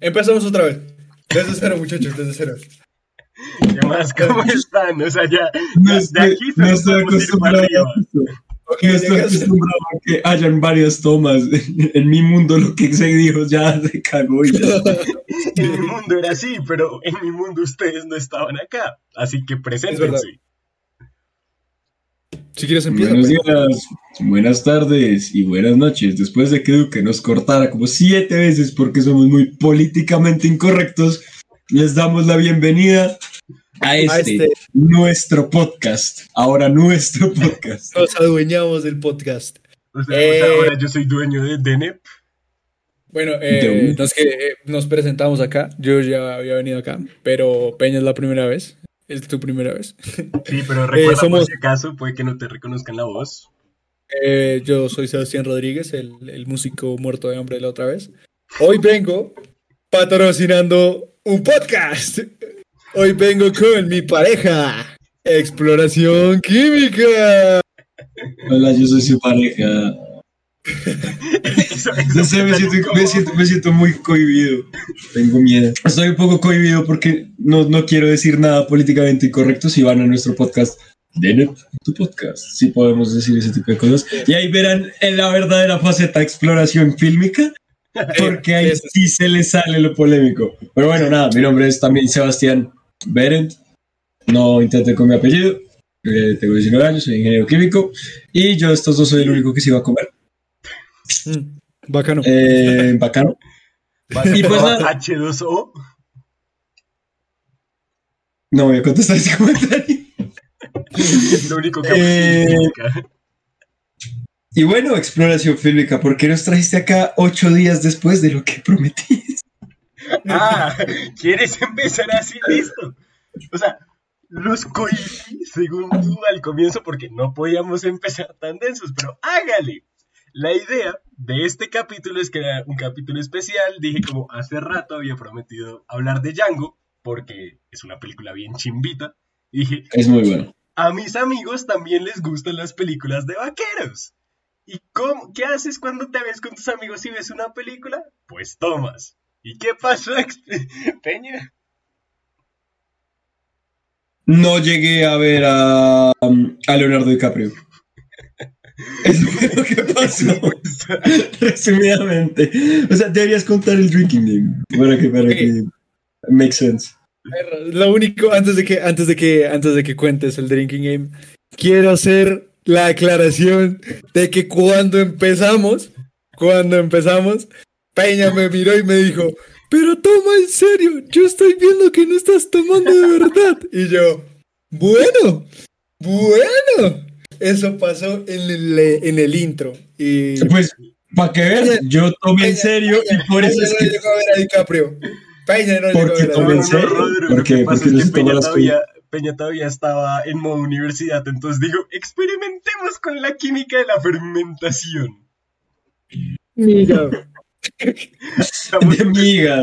empezamos otra vez. Desde cero, muchachos, desde cero. ¿Qué más? ¿Cómo están? O sea, ya, No de estoy, aquí no estoy para no estoy acostumbrado a que hayan varias tomas. En mi mundo lo que se dijo ya se cagó y ya. En mi mundo era así, pero en mi mundo ustedes no estaban acá. Así que preséntense. Si quieres empieza. Buenos pues. días, buenas tardes y buenas noches. Después de que Duque nos cortara como siete veces porque somos muy políticamente incorrectos, les damos la bienvenida a este, este. nuestro podcast. Ahora nuestro podcast. Nos adueñamos del podcast. O sea, o Eh. sea, ahora yo soy dueño de Denep. Bueno, eh, De un- nos, que, eh, nos presentamos acá. Yo ya había venido acá, pero Peña es la primera vez. Es tu primera vez. Sí, pero recuerda somos- por si acaso, puede que no te reconozcan la voz. Eh, yo soy Sebastián Rodríguez, el, el músico muerto de hambre de la otra vez. Hoy vengo patrocinando un podcast. Hoy vengo con mi pareja. Exploración química. Hola, yo soy su pareja. No sé, me siento, incómodo. me, siento, me siento muy cohibido. Tengo miedo. Estoy un poco cohibido porque no, no quiero decir nada políticamente incorrecto si van a nuestro podcast. Den tu podcast, si podemos decir ese tipo de cosas. Y ahí verán en la verdadera faceta exploración fílmica, porque ahí Eso. sí se le sale lo polémico. Pero bueno, nada, mi nombre es también Sebastián Berend. No intenten con mi apellido. Eh, tengo 19 años, soy ingeniero químico. Y yo, estos dos, soy el único que se iba a comer. Mm, bacano. Eh, bacano. Y pues probar nada. H2O. No voy a contestar ese comentario. Lo único que Eh. Y bueno, exploración fílmica, ¿por qué nos trajiste acá ocho días después de lo que prometí? Ah, ¿quieres empezar así? Listo. O sea, los cohibí, según tú, al comienzo porque no podíamos empezar tan densos, pero hágale. La idea de este capítulo es que era un capítulo especial. Dije como hace rato había prometido hablar de Django, porque es una película bien chimbita. Y dije, Es muy bueno. a mis amigos también les gustan las películas de vaqueros. ¿Y cómo, qué haces cuando te ves con tus amigos y ves una película? Pues tomas. ¿Y qué pasó, ex- Peña? No llegué a ver a, a Leonardo DiCaprio. Eso fue lo que pasó, resumidamente. O sea, deberías contar el drinking game para que, para que make sense. Lo único, antes de que, antes de que, antes de que cuentes el drinking game, quiero hacer la aclaración de que cuando empezamos, cuando empezamos, Peña me miró y me dijo, pero toma en serio, yo estoy viendo que no estás tomando de verdad. Y yo, bueno, bueno. Eso pasó en el, en el intro. Y Pues, para que veas, yo tomé en serio y por eso Peña es no que... llegó a ver a DiCaprio. Peña no llegó a Porque ver a tomé en DiCaprio. serio. Porque no se Peña las todavía, Peña todavía estaba en modo universidad, entonces digo, experimentemos con la química de la fermentación. Mira. De miga.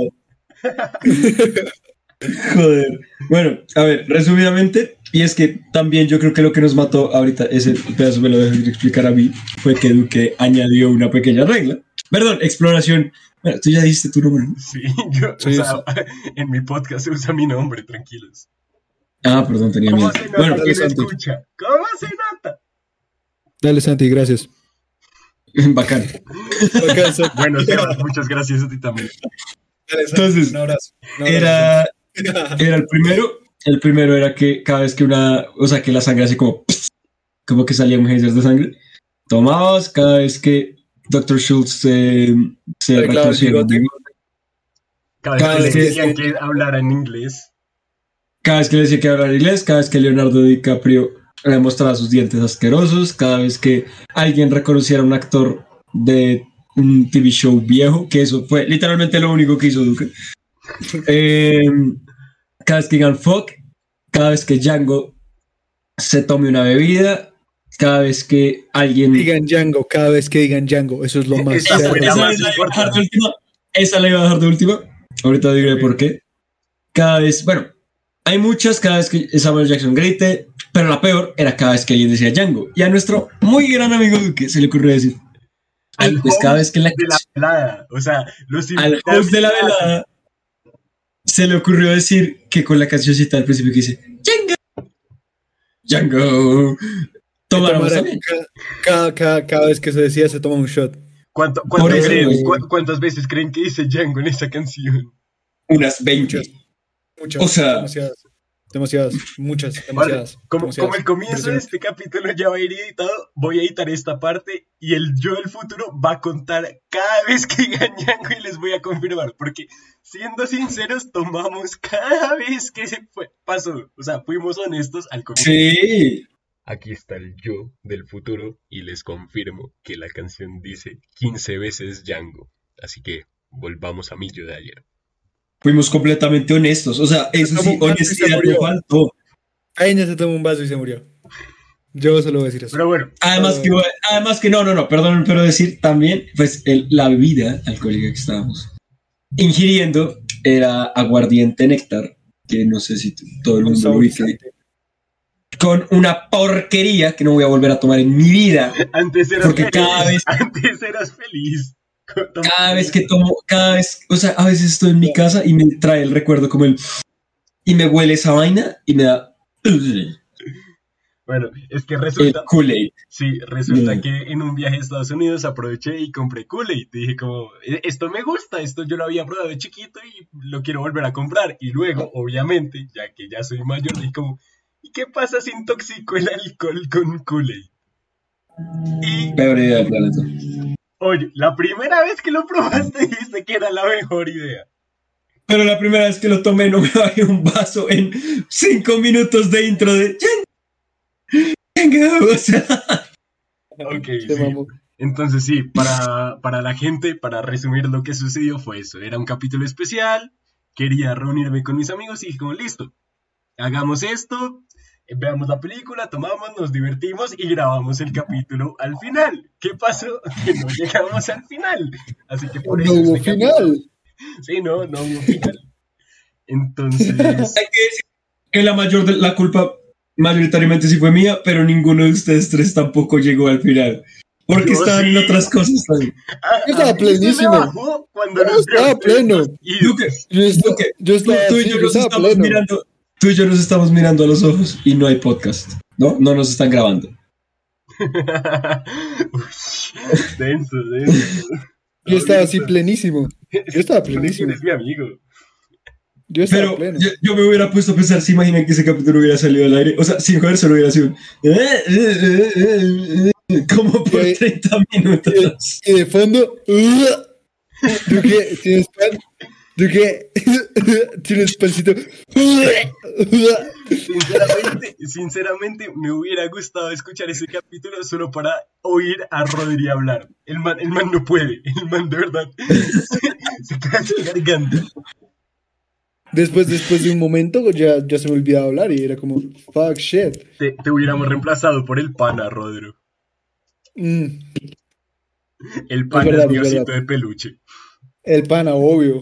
Joder. Bueno, a ver, resumidamente, y es que también yo creo que lo que nos mató ahorita, ese pedazo me lo dejé de explicar a mí, fue que Duque añadió una pequeña regla. Perdón, exploración. Bueno, tú ya dijiste tu nombre. ¿no? Sí, yo, Sí, o sea, en mi podcast se usa mi nombre, tranquilos. Ah, perdón, tenía ¿Cómo miedo. se nota Bueno, que escucha? ¿Cómo se nota? Dale, Santi, gracias. bacán. Bueno, muchas gracias a ti también. Entonces, un abrazo. Un abrazo. Era, era el primero. El primero era que cada vez que una, o sea, que la sangre así como, como que salían geysers de sangre. Tomabas cada vez que Dr. Schultz se, se retorcía. Cada vez que le que- decían que hablara en inglés. Cada vez que le decía que hablar inglés, cada vez que Leonardo DiCaprio mostraba sus dientes asquerosos, cada vez que alguien reconociera a un actor de un TV show viejo, que eso fue literalmente lo único que hizo Duque. Eh, cada vez que digan fuck, cada vez que Django se tome una bebida, cada vez que alguien... Digan Django, cada vez que digan Django, eso es lo más Esa Esa más la iba a dejar importante. de última. Esa la iba a dejar de última. Ahorita diré por qué. Cada vez, bueno, hay muchas cada vez que Samuel Jackson grite, pero la peor era cada vez que alguien decía Django. Y a nuestro muy gran amigo Duque se le ocurrió decir. Ay, Al pues cada vez que la, De la velada. O sea, los al host de la velada se le ocurrió decir que con la cancioncita al principio que dice Django. Django. Ca- Cada, cada, cada vez que se decía se toma un shot. ¿Cuánto- cuánto creen- cu- ¿Cuántas veces creen que dice Django en esa canción? Unas 20. Muchas. Muchas. O sea- Demasiadas. Demasiadas. Muchas. Vale, Demasiadas. como, demasiadas. como el comienzo de este capítulo ya va a ir editado, voy a editar esta parte y el yo del futuro va a contar cada vez que digan Django y les voy a confirmar, porque siendo sinceros, tomamos cada vez que se fue, pasó. O sea, fuimos honestos al comienzo. Sí. Aquí está el yo del futuro y les confirmo que la canción dice 15 veces Django. Así que volvamos a mi yo de ayer. Fuimos completamente honestos. O sea, eso sí, honestidad no faltó. Ella se tomó un vaso y se murió. Yo solo voy a decir eso. Pero bueno, Además que, además que no, no, no, perdón, pero decir también, pues el- la bebida alcohólica que estábamos ingiriendo era aguardiente néctar, que no sé si todo el Un mundo lo saborizante. con una porquería que no voy a volver a tomar en mi vida. antes eras Porque feliz. cada vez- Antes eras feliz. Cada vez que tomo, cada vez, o sea, a veces estoy en mi casa y me trae el recuerdo como el... Y me huele esa vaina y me da... Bueno, es que resulta, Kool-Aid. sí, resulta que en un viaje a Estados Unidos aproveché y compré Kool-Aid. Dije como, "E- esto me gusta, esto yo lo había probado de chiquito y lo quiero volver a comprar. Y luego, obviamente, ya que ya soy mayor, dije como, ¿y qué pasa si intoxico el alcohol con Kool-Aid? Y, Peor idea del planeta. Oye, la primera vez que lo probaste dijiste que era la mejor idea. Pero la primera vez que lo tomé no me bajé un vaso en cinco minutos de intro de... O sea, Ok, sí. Entonces sí, para, para la gente, para resumir lo que sucedió fue eso. Era un capítulo especial, quería reunirme con mis amigos y dije como, listo, hagamos esto, veamos la película, tomamos, nos divertimos y grabamos el capítulo al final. ¿Qué pasó? Que no llegamos al final. Así que por No eso... hubo este final. capítulo- Sí, no, no hubo final. Entonces... hay que decir que la mayor de la culpa mayoritariamente sí fue mía, pero ninguno de ustedes tres tampoco llegó al final. Porque Yo estaban en sí. otras cosas también. a- Yo estaba plenísimo. Yo estaba pleno. ustedes y- Duque, Yo estaba, Duque, yo tú, y yo yo nos pleno. mirando, tú y yo nos estamos mirando a los ojos y no hay podcast, ¿no? No nos están grabando. Uy, denso, denso. Yo estaba así plenísimo. Yo estaba plenísimo. Eres mi amigo. Yo estaba Pero pleno. yo, yo me hubiera puesto a pensar, si imaginan que ese capítulo hubiera salido al aire, o sea, sin joder, solo hubiera sido un- como por Sí. 30 minutos. Y de fondo. Duque, ¿tienes pan? Duque, ¿tienes pancito? Sinceramente, sinceramente, me hubiera gustado escuchar ese capítulo solo para oír a Rodri hablar. El man, el man no puede. El man de verdad se, sin garganta. Después, después de un momento ya, ya se me olvidaba hablar y era como, fuck shit. Te, te hubiéramos reemplazado por el pana, Rodro. Mm, El pana verdad, es mi es osito verdad. de peluche. el pana, obvio.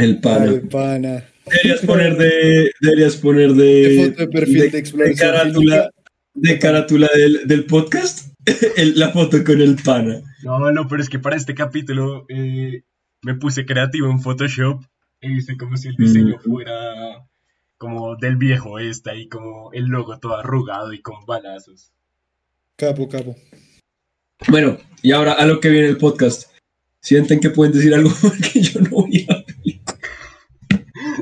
El pana. El pana. Deberías poner de. Deberías poner de. De foto de perfil de exploración carátula, de carátula del, del podcast. el- la foto con el pana. No, no, pero es que para este capítulo eh, me puse creativo en Photoshop e hice como si el diseño Mm. fuera como del viejo este ahí como el logo todo arrugado y con balazos. Capo, capo. Bueno, y ahora a lo que viene el podcast. ¿Sienten que pueden decir algo? Porque yo no voy a.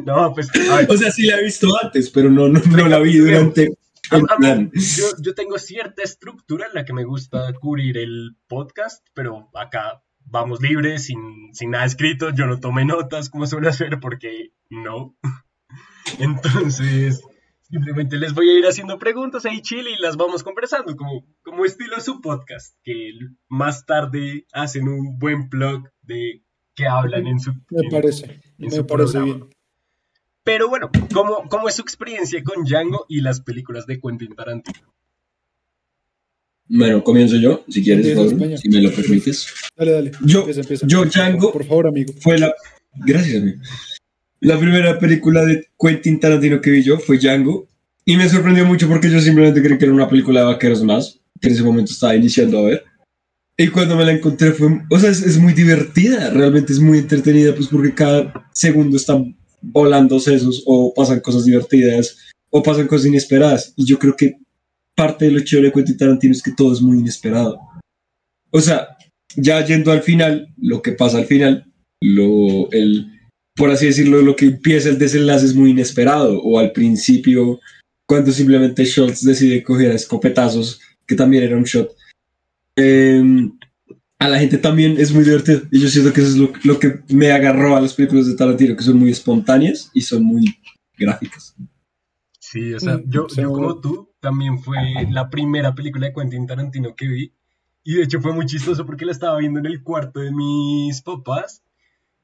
No, pues, O sea, sí la he visto antes, pero no, no, no la vi durante el a- a mí- plan. yo, yo tengo cierta estructura en la que me gusta cubrir el podcast, pero acá vamos libres, sin, sin nada escrito, yo no tomé notas como suelo hacer porque no. Entonces, simplemente les voy a ir haciendo preguntas ahí chile y las vamos conversando, como, como estilo su podcast, que más tarde hacen un buen blog de que hablan en su... Me en- parece. en Me su parece programa. bien. Pero bueno, ¿cómo, ¿cómo es su experiencia con Django y las películas de Quentin Tarantino? Bueno, comienzo yo, si quieres, Pablo, si me lo permites. Dale, dale. Yo- Empieza, empieza. yo, Django- Por favor, amigo. Fue la, Gracias, amigo. La primera película de Quentin Tarantino que vi yo fue Django. Y me sorprendió mucho porque yo simplemente creí que era una película de vaqueros más, que en ese momento estaba iniciando a ver. Y cuando me la encontré fue, o sea, es, es muy divertida, realmente es muy entretenida, pues porque cada segundo están volando sesos o pasan cosas divertidas o pasan cosas inesperadas. Y yo creo que parte de lo chévere de Quentin Tarantino es que todo es muy inesperado. O sea, ya yendo al final, lo que pasa al final, lo, el, por así decirlo, lo que empieza el desenlace es muy inesperado. O al principio, cuando simplemente Schultz decide coger a escopetazos, que también era un shot. Eh, a la gente también es muy divertido. Y yo siento que eso es lo, lo, que me agarró a las películas de Tarantino, que son muy espontáneas y son muy gráficas. Sí, o sea, yo, yo como tú, también fue la primera película de Quentin Tarantino que vi. Y de hecho fue muy chistoso porque la estaba viendo en el cuarto de mis papás.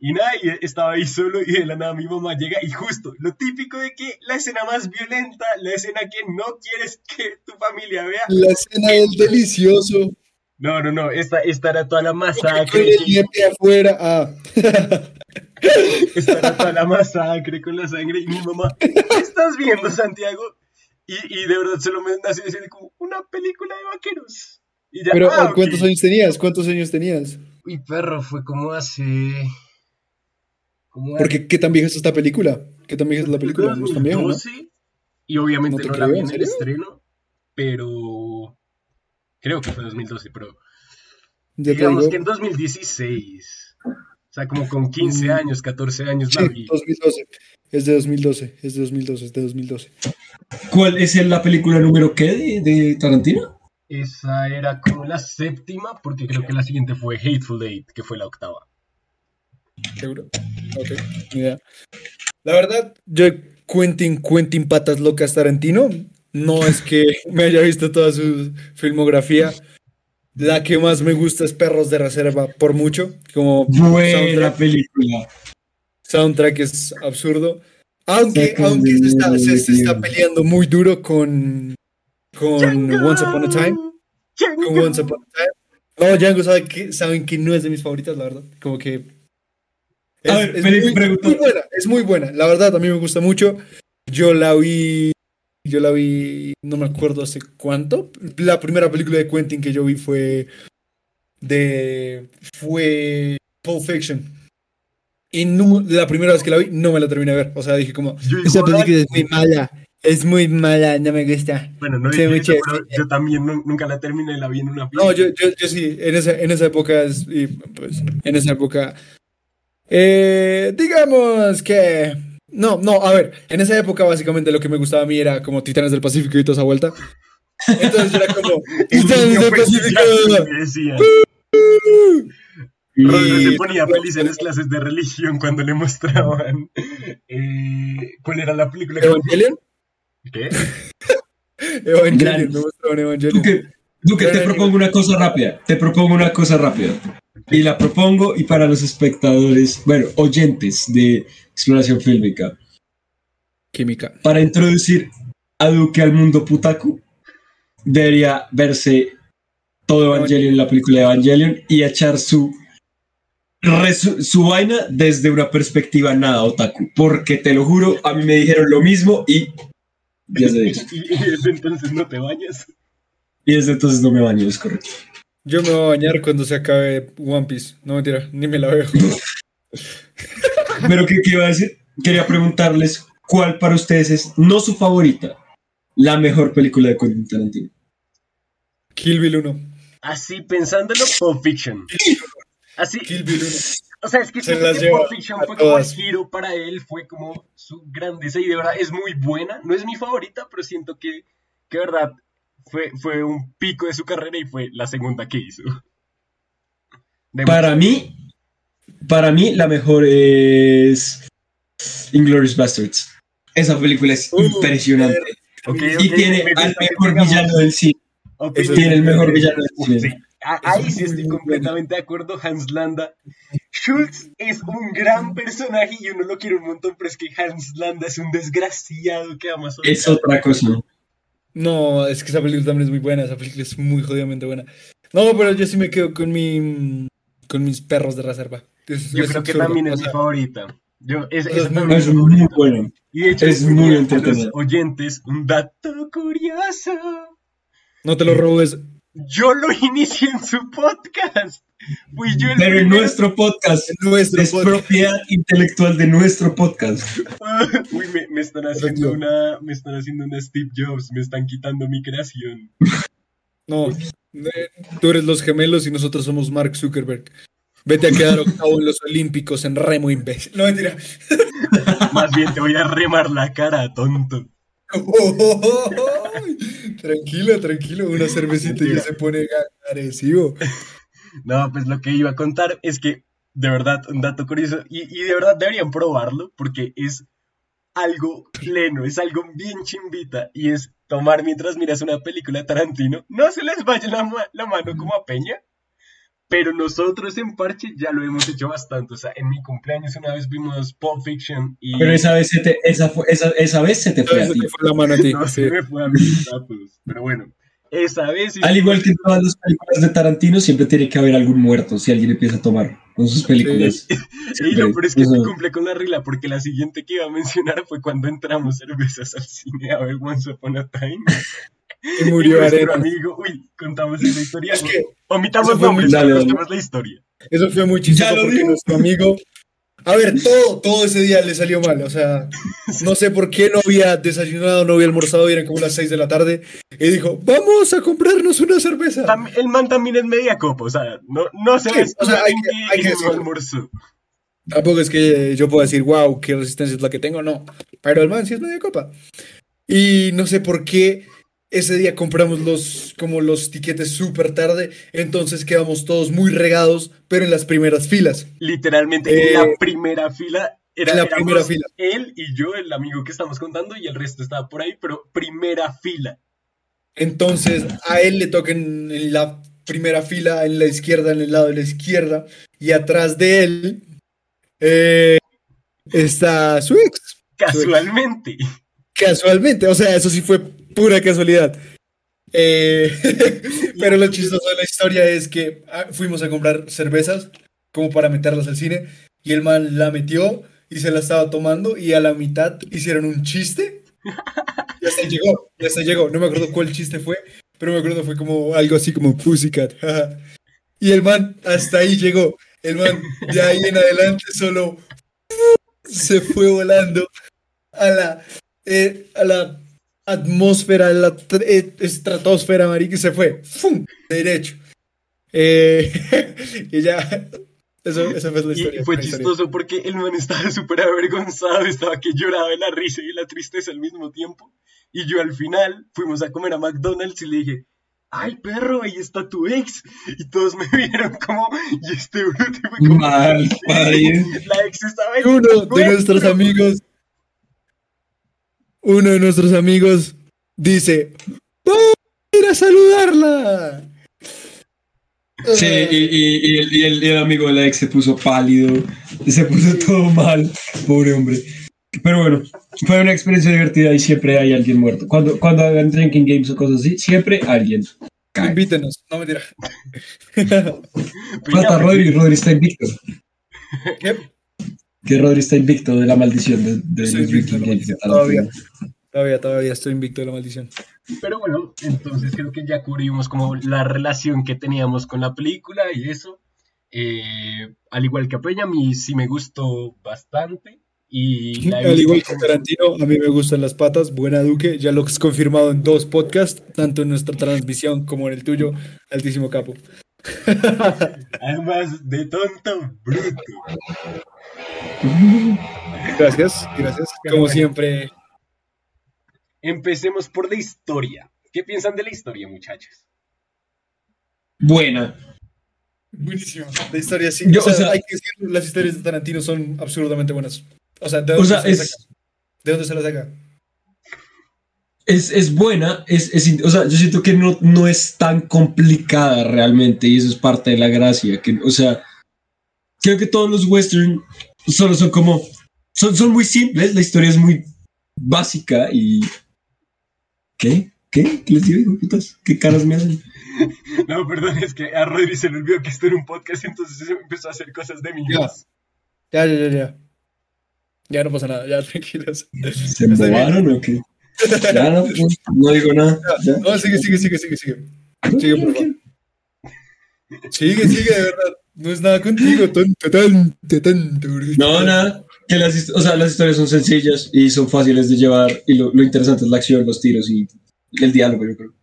Y nada, y estaba ahí solo y de la nada mi mamá llega y justo lo típico de que la escena más violenta, la escena que no quieres que tu familia vea. La escena del delicioso. No, no, no, esta, esta era toda la masacre. Con el afuera. Ah. esta era toda la masacre con la sangre y mi mamá, ¿qué estás viendo, Santiago? Y, y de verdad solo me nació decir como una película de vaqueros. Y ya, Pero, ah. ¿cuántos años tenías? ¿Cuántos años tenías? Uy, perro, fue como hace... Como Porque, ¿qué tan vieja es esta película? ¿Qué tan vieja es la película? No es tan vieja, ¿no? 2012, Y obviamente No no, la vi ¿en el estreno, pero creo que fue 2012, pero digamos que en 2016, o sea, como con 15 Mm. años, 14 años Sí, la vi. 2012. Es de 2012. Es de 2012. Es de 2012. ¿Cuál es la película número qué de, de Tarantino? Esa era como la séptima, porque creo que la siguiente fue Hateful Eight, que fue la octava. ¿Seguro? Ok, idea. La verdad, yo Quentin, Quentin Patas Locas Tarantino, no es que me haya visto toda su filmografía. La que más me gusta es Perros de Reserva, por mucho. Como Buena soundtrack, película. soundtrack es absurdo. Aunque, aunque se está, se, se está peleando muy duro con, con Django. Once Upon a Time. Django. Con Once Upon a Time. No, Django sabe que, saben que no es de mis favoritas, la verdad. Como que. Es, A ver, es muy, muy buena, es muy buena. La verdad, a mí me gusta mucho. Yo la vi. Yo la vi. No me acuerdo hace cuánto. La primera película de Quentin que yo vi fue. De. Fue. Pulp Fiction. Y no- la primera vez que la vi, no me la terminé de ver. O sea, dije como. Yo Esa película es muy mala. Es muy mala, no me gusta. Bueno, no pero chévere. yo también nu- nunca la terminé, la vi en una No, yo, yo, yo sí, en esa, en esa época, es- y, pues, en esa época, eh, digamos que, no, no, a ver, en esa época básicamente lo que me gustaba a mí era como Titanes del Pacífico y toda esa vuelta. Entonces yo era como, Titanes del Pacífico. Y- Rodrigo se ponía feliz en las clases de religión cuando le mostraban eh, cuál era la película que... Evangelion, ¿Qué? Evangelion, me mostraban Duque, Evangelion. Duque, te Gran propongo una cosa rápida. Te propongo una cosa rápida. Y la propongo y para los espectadores, bueno, oyentes de exploración fílmica, Química. para introducir a Duque al mundo putaku, debería verse todo Evangelion, la película de Evangelion, y echar su, resu- su vaina desde una perspectiva nada otaku. Porque te lo juro, a mí me dijeron lo mismo y 10 de 10. Y, y desde entonces no te bañas. Y desde entonces no me baño, es correcto. Yo me voy a bañar cuando se acabe One Piece. No mentira, ni me la veo. Pero ¿qué, qué iba a decir? Quería preguntarles cuál para ustedes es, no su favorita, la mejor película de Quentin Tarantino. Kill Bill 1. Así pensándolo, Pulp Fiction. Así, Kill Bill 1. o sea, es que Se que Pulp Fiction fue como el giro para él, fue como su grandeza y de verdad es muy buena. No es mi favorita, pero siento que, que de verdad fue, fue un pico de su carrera y fue la segunda que hizo. De Para mí, para mí la mejor es Inglourious Bastards. Esa película es Uh, impresionante. Y tiene al mejor villano del cine. opiniones Tiene el mejor villano del cine. ahí sí estoy completamente de acuerdo, Hans Landa. Schultz es un gran personaje y uno lo quiere un montón, pero es que Hans Landa es un desgraciado que ama Es otra cosa. No, es que esa película también es muy buena, esa película es muy jodidamente buena. No, pero yo sí me quedo con mi con mis perros de reserva. Es- Yo es creo que también es mi favorita. Yo, es, Es muy- Es bueno. Y de hecho, es muy entretenida. oyentes un dato curioso. No te lo robes. Yo lo inicié en su podcast. Yo Pero en nuestro podcast En nuestro es podcast. propiedad intelectual de nuestro podcast. Uy, me, me están haciendo una, me están haciendo una Steve Jobs, me están quitando mi creación. No, eh, tú eres los gemelos y nosotros somos Mark Zuckerberg. Vete a quedar octavo en los Olímpicos en remo, imbécil. No, mentira. Más bien te voy a remar la cara, tonto. tranquilo, tranquilo. Una cervecita y ya se pone agresivo. No, pues lo que iba a contar es que, de verdad, un dato curioso, y, y de verdad deberían probarlo, porque es algo pleno, es algo bien chimbita, y es tomar mientras miras una película de Tarantino. No se les vaya la, ma- la mano como a Peña, pero nosotros en Parche ya lo hemos hecho bastante. O sea, en mi cumpleaños una vez vimos Pulp Fiction y... Pero esa vez se te, esa, fue- esa, esa vez se te fue a ti. fue la mano a ti. No sí. se me fue a mis datos, pero bueno, esa vez... Al igual que en todas las películas de Tarantino, siempre tiene que haber algún muerto si alguien empieza a tomar con sus películas. Y lo peor es que Eso- se cumple con la regla, porque la siguiente que iba a mencionar fue cuando entramos cervezas al cine a ver Once Upon a Time. Y murió y Arenas. amigo, uy, contamos esa historia. Es que Omitamos nombres, pero contemos la historia. eso fue muy chistoso porque digo. nuestro amigo. A ver, todo, todo ese día le salió mal. O sea, no sé por qué no había desayunado, no había almorzado, y eran como las 6 de la tarde. Y dijo, vamos a comprarnos una cerveza. Tam- el man también es media copa, o sea, no, no se Sí, ve o sea, hay que- hay que no decirlo. almorzó. Tampoco es que yo pueda decir, wow, qué resistencia es la que tengo, no. Pero el man sí es media copa. Y no sé por qué ese día compramos los, como los tiquetes súper tarde, entonces quedamos todos muy regados, pero en las primeras filas. Literalmente Eh, en la primera fila. Era, en la primera fila. Él y yo, el amigo que estamos contando, y el resto estaba por ahí, pero primera fila. Entonces a él le toca en, en la primera fila, en la izquierda, en el lado de la izquierda, y atrás de él eh, está su ex. Casualmente. Casualmente, o sea, eso sí fue pura casualidad. Eh, pero lo chistoso de la historia es que ah, fuimos a comprar cervezas como para meterlas al cine y el man la metió y se la estaba tomando y a la mitad hicieron un chiste y hasta ahí llegó, y hasta ahí llegó. No me acuerdo cuál chiste fue, pero me acuerdo fue como algo así como Pussycat. y el man hasta ahí llegó. El man de ahí en adelante solo se fue volando a la, eh, a la atmósfera, la eh, estratosfera, marica, y se fue. ¡Fum! Derecho. Eh, y ya. Eso, esa fue la Y historia. fue historia. chistoso porque el man estaba súper avergonzado, estaba que lloraba de la risa y de la tristeza al mismo tiempo. Y yo al final fuimos a comer a McDonald's y le dije, ay perro, ahí está tu ex. Y todos me vieron como, y este bruto fue como, Mal, la ex estaba en Uno el de encuentro". nuestros amigos. Uno de nuestros amigos dice: ¡Vamos a ir a saludarla! Sí, y, y- y el, y el- y el amigo de la ex se puso pálido, se puso todo mal, pobre hombre. Pero bueno, fue una experiencia divertida y siempre hay alguien muerto. Cuando, cuando hagan drinking games o cosas así, siempre alguien. cae. Invítenos, no Falta ya, Rodri, Rodri está invicto. ¿Qué? Que Rodri está invicto de la maldición de, de Estoy invicto de la maldición, todavía. Todavía, todavía estoy invicto de la maldición. Pero bueno, entonces creo que ya cubrimos como la relación que teníamos con la película y eso. Eh, al igual que a Peña, a mí sí me gustó bastante. Y Al igual que Tarantino, a mí me gustan las patas. Buena Duque, ya lo has confirmado en dos podcasts, tanto en nuestra transmisión como en el tuyo. Altísimo capo. Además de tonto, bruto. Gracias, gracias. Como siempre, Empecemos por la historia. ¿Qué piensan de la historia, muchachos? Buena. buenísimo. La historia sí. Yo, o sea, o sea- hay que decir, las historias de Tarantino son absurdamente buenas. O sea, ¿de O dónde, sea, se, las es, saca? ¿De dónde se las saca? Es, es buena, es, es, o sea, yo siento que no, no es tan complicada realmente y eso es parte de la gracia. Que, o sea, creo que todos los western solo son como, son, son muy simples, la historia es muy básica y... ¿Qué? ¿Qué? ¿Qué les digo, putas? ¿Qué caras me hacen? No, perdón, es que a Rodri se le olvidó que esto era un podcast, entonces empezó a hacer cosas de mí. Ya. Ya, ya, ya, ya. Ya no pasa nada, ya tranquilos. ¿Se embobaron o qué? Ya no, no digo nada. ya. No, sigue, sigue, sigue, sigue, sigue. Sigue, por favor. Sigue, sigue, de verdad. No es nada contigo, tonto, tonto, tonto. No, nada. Que las, o sea, las historias son sencillas y son fáciles de llevar. Y lo, lo interesante es la acción, los tiros y, el diálogo, yo creo.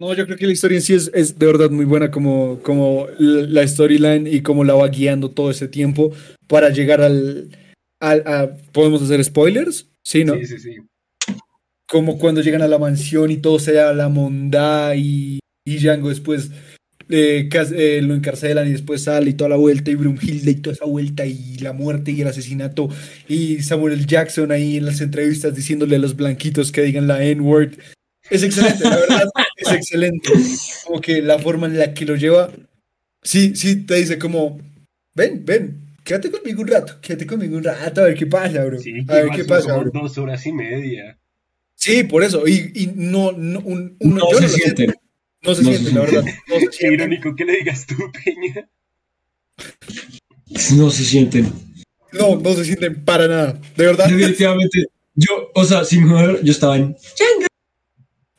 No, yo creo que la historia en sí es, es de verdad muy buena, como, como la storyline y cómo la va guiando todo ese tiempo para llegar al. al a- ¿Podemos hacer spoilers? Sí, ¿no? Sí, sí, sí. Como cuando llegan a la mansión y todo se da la mondá y, y Django después eh, eh, lo encarcelan y después sale y toda la vuelta y Brumhilde y toda esa vuelta y la muerte y el asesinato y Samuel. Jackson ahí en las entrevistas diciéndole a los blanquitos que digan la N-word. Es excelente, la verdad, es excelente. Como que la forma en la que lo lleva, sí, sí, te dice como, ven, ven, quédate conmigo un rato, quédate conmigo un rato, a ver qué pasa, bro. Sí, a ver qué pasa, bro. dos horas y media. Sí, por eso. Y, y no, no, un, uno- No yo se lo siento. sienten. No se no siente, se la verdad. No se Qué siente. irónico que le digas tú, Peña. No se sienten. No, no se sienten para nada. De verdad. Definitivamente. Yo, o sea, sin joder, yo estaba en.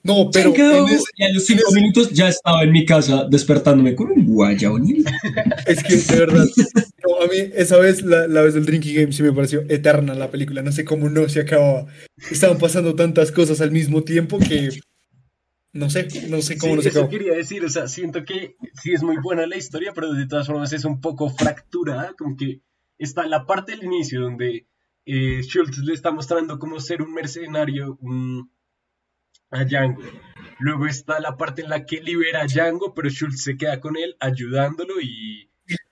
No, pero en ese- y a los cinco minutos ya estaba en mi casa despertándome con un guayabonil. es que de verdad. No, a mí esa vez, la, la vez del Drinking Game, sí me pareció eterna la película. No sé cómo no se acababa. Estaban pasando tantas cosas al mismo tiempo que. No sé, no sé cómo Sí, no se eso acabó. quería decir, o sea, siento que sí es muy buena la historia, pero de todas formas es un poco fracturada, como que está la parte del inicio donde eh, Schultz le está mostrando cómo ser un mercenario un- a Django. Luego está la parte en la que libera a Django, pero Schultz se queda con él ayudándolo y,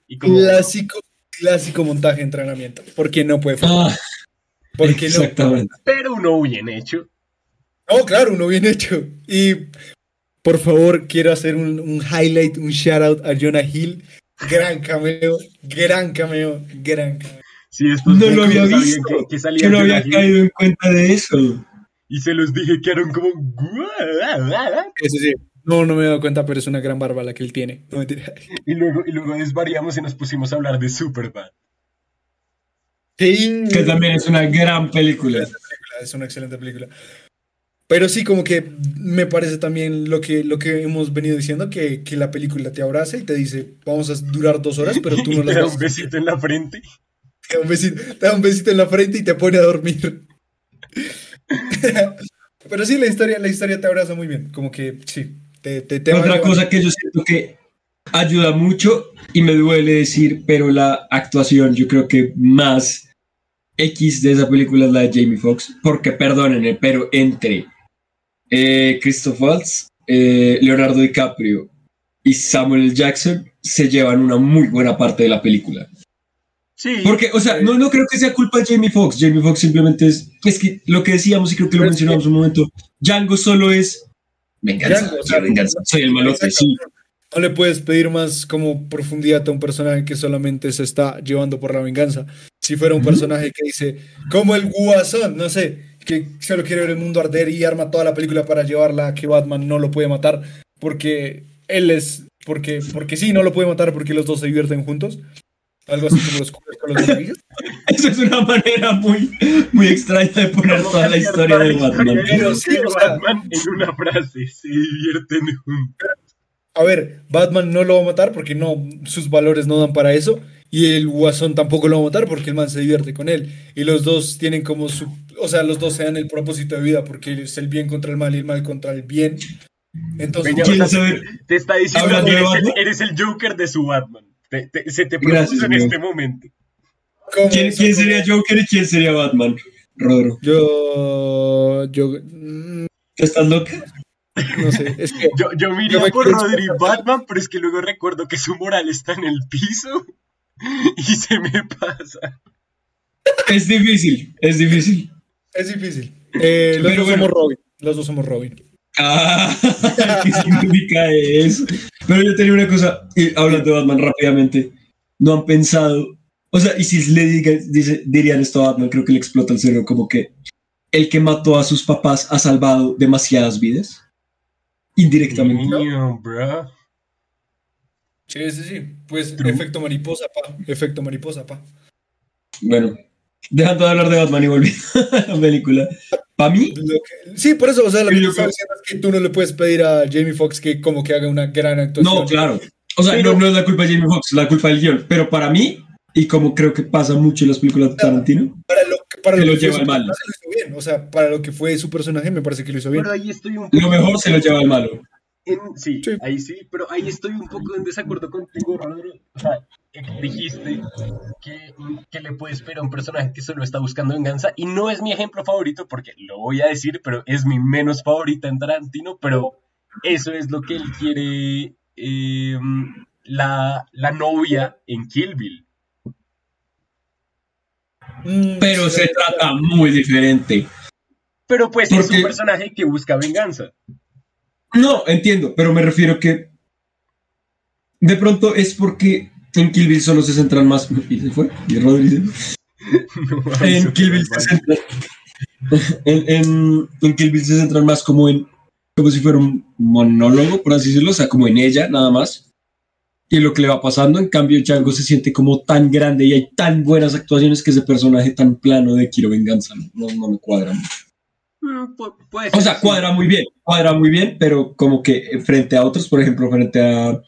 y como... Clásico, clásico montaje de entrenamiento. Porque no puede faltar. Ah, Porque no. exactamente. Pero uno bien hecho. No, claro, uno bien hecho. Y por favor, quiero hacer un, un highlight, un shout out a Jonah Hill. Gran cameo, gran cameo, gran cameo. Sí, estos No lo había visto. Que, que salía Yo no había Hill, caído en cuenta de eso. Y se los dije, quedaron como... Eso sí. No, no me he dado cuenta, pero es una gran barba la que él tiene. No mentira. Y luego, y luego desvariamos y nos pusimos a hablar de Superbad. Sí, Que también es una gran película. es una excelente película. Pero sí, como que me parece también lo que, lo que hemos venido diciendo, que, que la película te abraza y te dice, vamos a durar dos horas, pero tú no te las da vas un besito en la frente. Te da un besito, te da un besito en la frente y te pone a dormir. Pero sí, la historia, la historia te abraza muy bien. Como que sí. Te, te, te va Otra cosa que yo siento que ayuda mucho y me duele decir, pero la actuación yo creo que más X de esa película es la de Jamie Foxx, porque perdónenme, pero entre eh, Christoph Waltz, eh, Leonardo DiCaprio y Samuel L. Jackson se llevan una muy buena parte de la película. Sí. Porque, o sea, no, no creo que sea culpa de Jamie Foxx. Jamie Foxx simplemente es, es que lo que decíamos y creo que lo mencionamos un momento, Django solo es venganza, Django, o sí, sea, venganza, soy el malote, sí. No le puedes pedir más como profundidad a un personaje que solamente se está llevando por la venganza. Si fuera un personaje que dice, como el guasón, no sé, que solo quiere ver el mundo arder y arma toda la película para llevarla a que Batman no lo puede matar porque él es, porque, porque sí, no lo puede matar porque los dos se divierten juntos. Algo así como los cubos con los amigos. Eso es una manera muy, muy extraña de poner Como toda la historia de Batman. Pero sí, Joker o sea- Batman en una frase. Se divierten juntos. A ver, Batman no lo va a matar porque no, sus valores no dan para eso. Y el Guasón tampoco lo va a matar porque el man se divierte con él. Y los dos tienen como su. O sea, los dos se dan el propósito de vida porque es el bien contra el mal y el mal contra el bien. Entonces, Peña, ¿Quieren o sea? Te está diciendo que el, eres el Joker de su Batman. Te- te- se te propuso Gracias, en este momento. ¿cómo- ¿Quién, sería Joker y quién sería Batman? Rodro, Yo. Yo. mm, ¿estás loca? No sé, es que. Yo, yo me por Rodri. Batman, pero es que luego recuerdo que su moral está en el piso y se me pasa. Es difícil, es difícil. Es difícil. Eh, los Pero dos bueno. somos Robin. Los dos somos Robin. Ah, ¿qué significa eso? Pero yo tenía una cosa, y hablando de Batman rápidamente, no han pensado, o sea, y si le diga- dice- dirían esto a Batman, creo que le explota el cerebro, como que el que mató a sus papás ha salvado demasiadas vidas. indirectamente. Damn, bro. Sí, sí, sí. Pues True. efecto mariposa, pa. Efecto mariposa, pa. Bueno, dejando de hablar de Batman y volviendo a la película. Para mí, que- Sí, por eso, o sea, lo que Yo estaba diciendo es que tú no le puedes pedir a Jamie Foxx que como que haga una gran actuación. no, claro. O sea, Pero- no, no es la culpa de Jamie Foxx, es la culpa del guion. Pero para mí, y como creo que pasa mucho en las películas de Tarantino, Para lo que, para Se lo lo lleva al mal. personaje, lo hizo bien. O sea, para lo que fue su personaje, me parece que lo hizo bien. Pero ahí estoy un lo mejor se lo lleva al malo. En- sí, Sí. ahí sí, pero ahí estoy un poco en desacuerdo contigo, Rodrigo. O sea, dijiste que, que le puedes esperar a un personaje que solo está buscando venganza. Y no es mi ejemplo favorito, porque lo voy a decir, pero es mi menos favorita en Tarantino. Pero eso es lo que él quiere. eh, la, la novia en Kill Bill. Mm, Pero se trata muy diferente. Pero pues es un personaje que busca venganza. No, entiendo, pero me refiero que de pronto es porque en Kill Bill solo se centran más. ¿Y se fue? ¿Y Rodríguez? No, En Kill Bill se centran. En, en- en Kill Bill se centran más como en. como si fuera un monólogo, por así decirlo, o sea, como en ella nada más. Y lo que le va pasando, en cambio, Django se siente como tan grande y hay tan buenas actuaciones que ese personaje tan plano de quiero venganza no, no me cuadra. mucho. Mm, pu- puede O sea, cuadra muy bien, cuadra muy bien, pero como que frente a otros, por ejemplo, frente a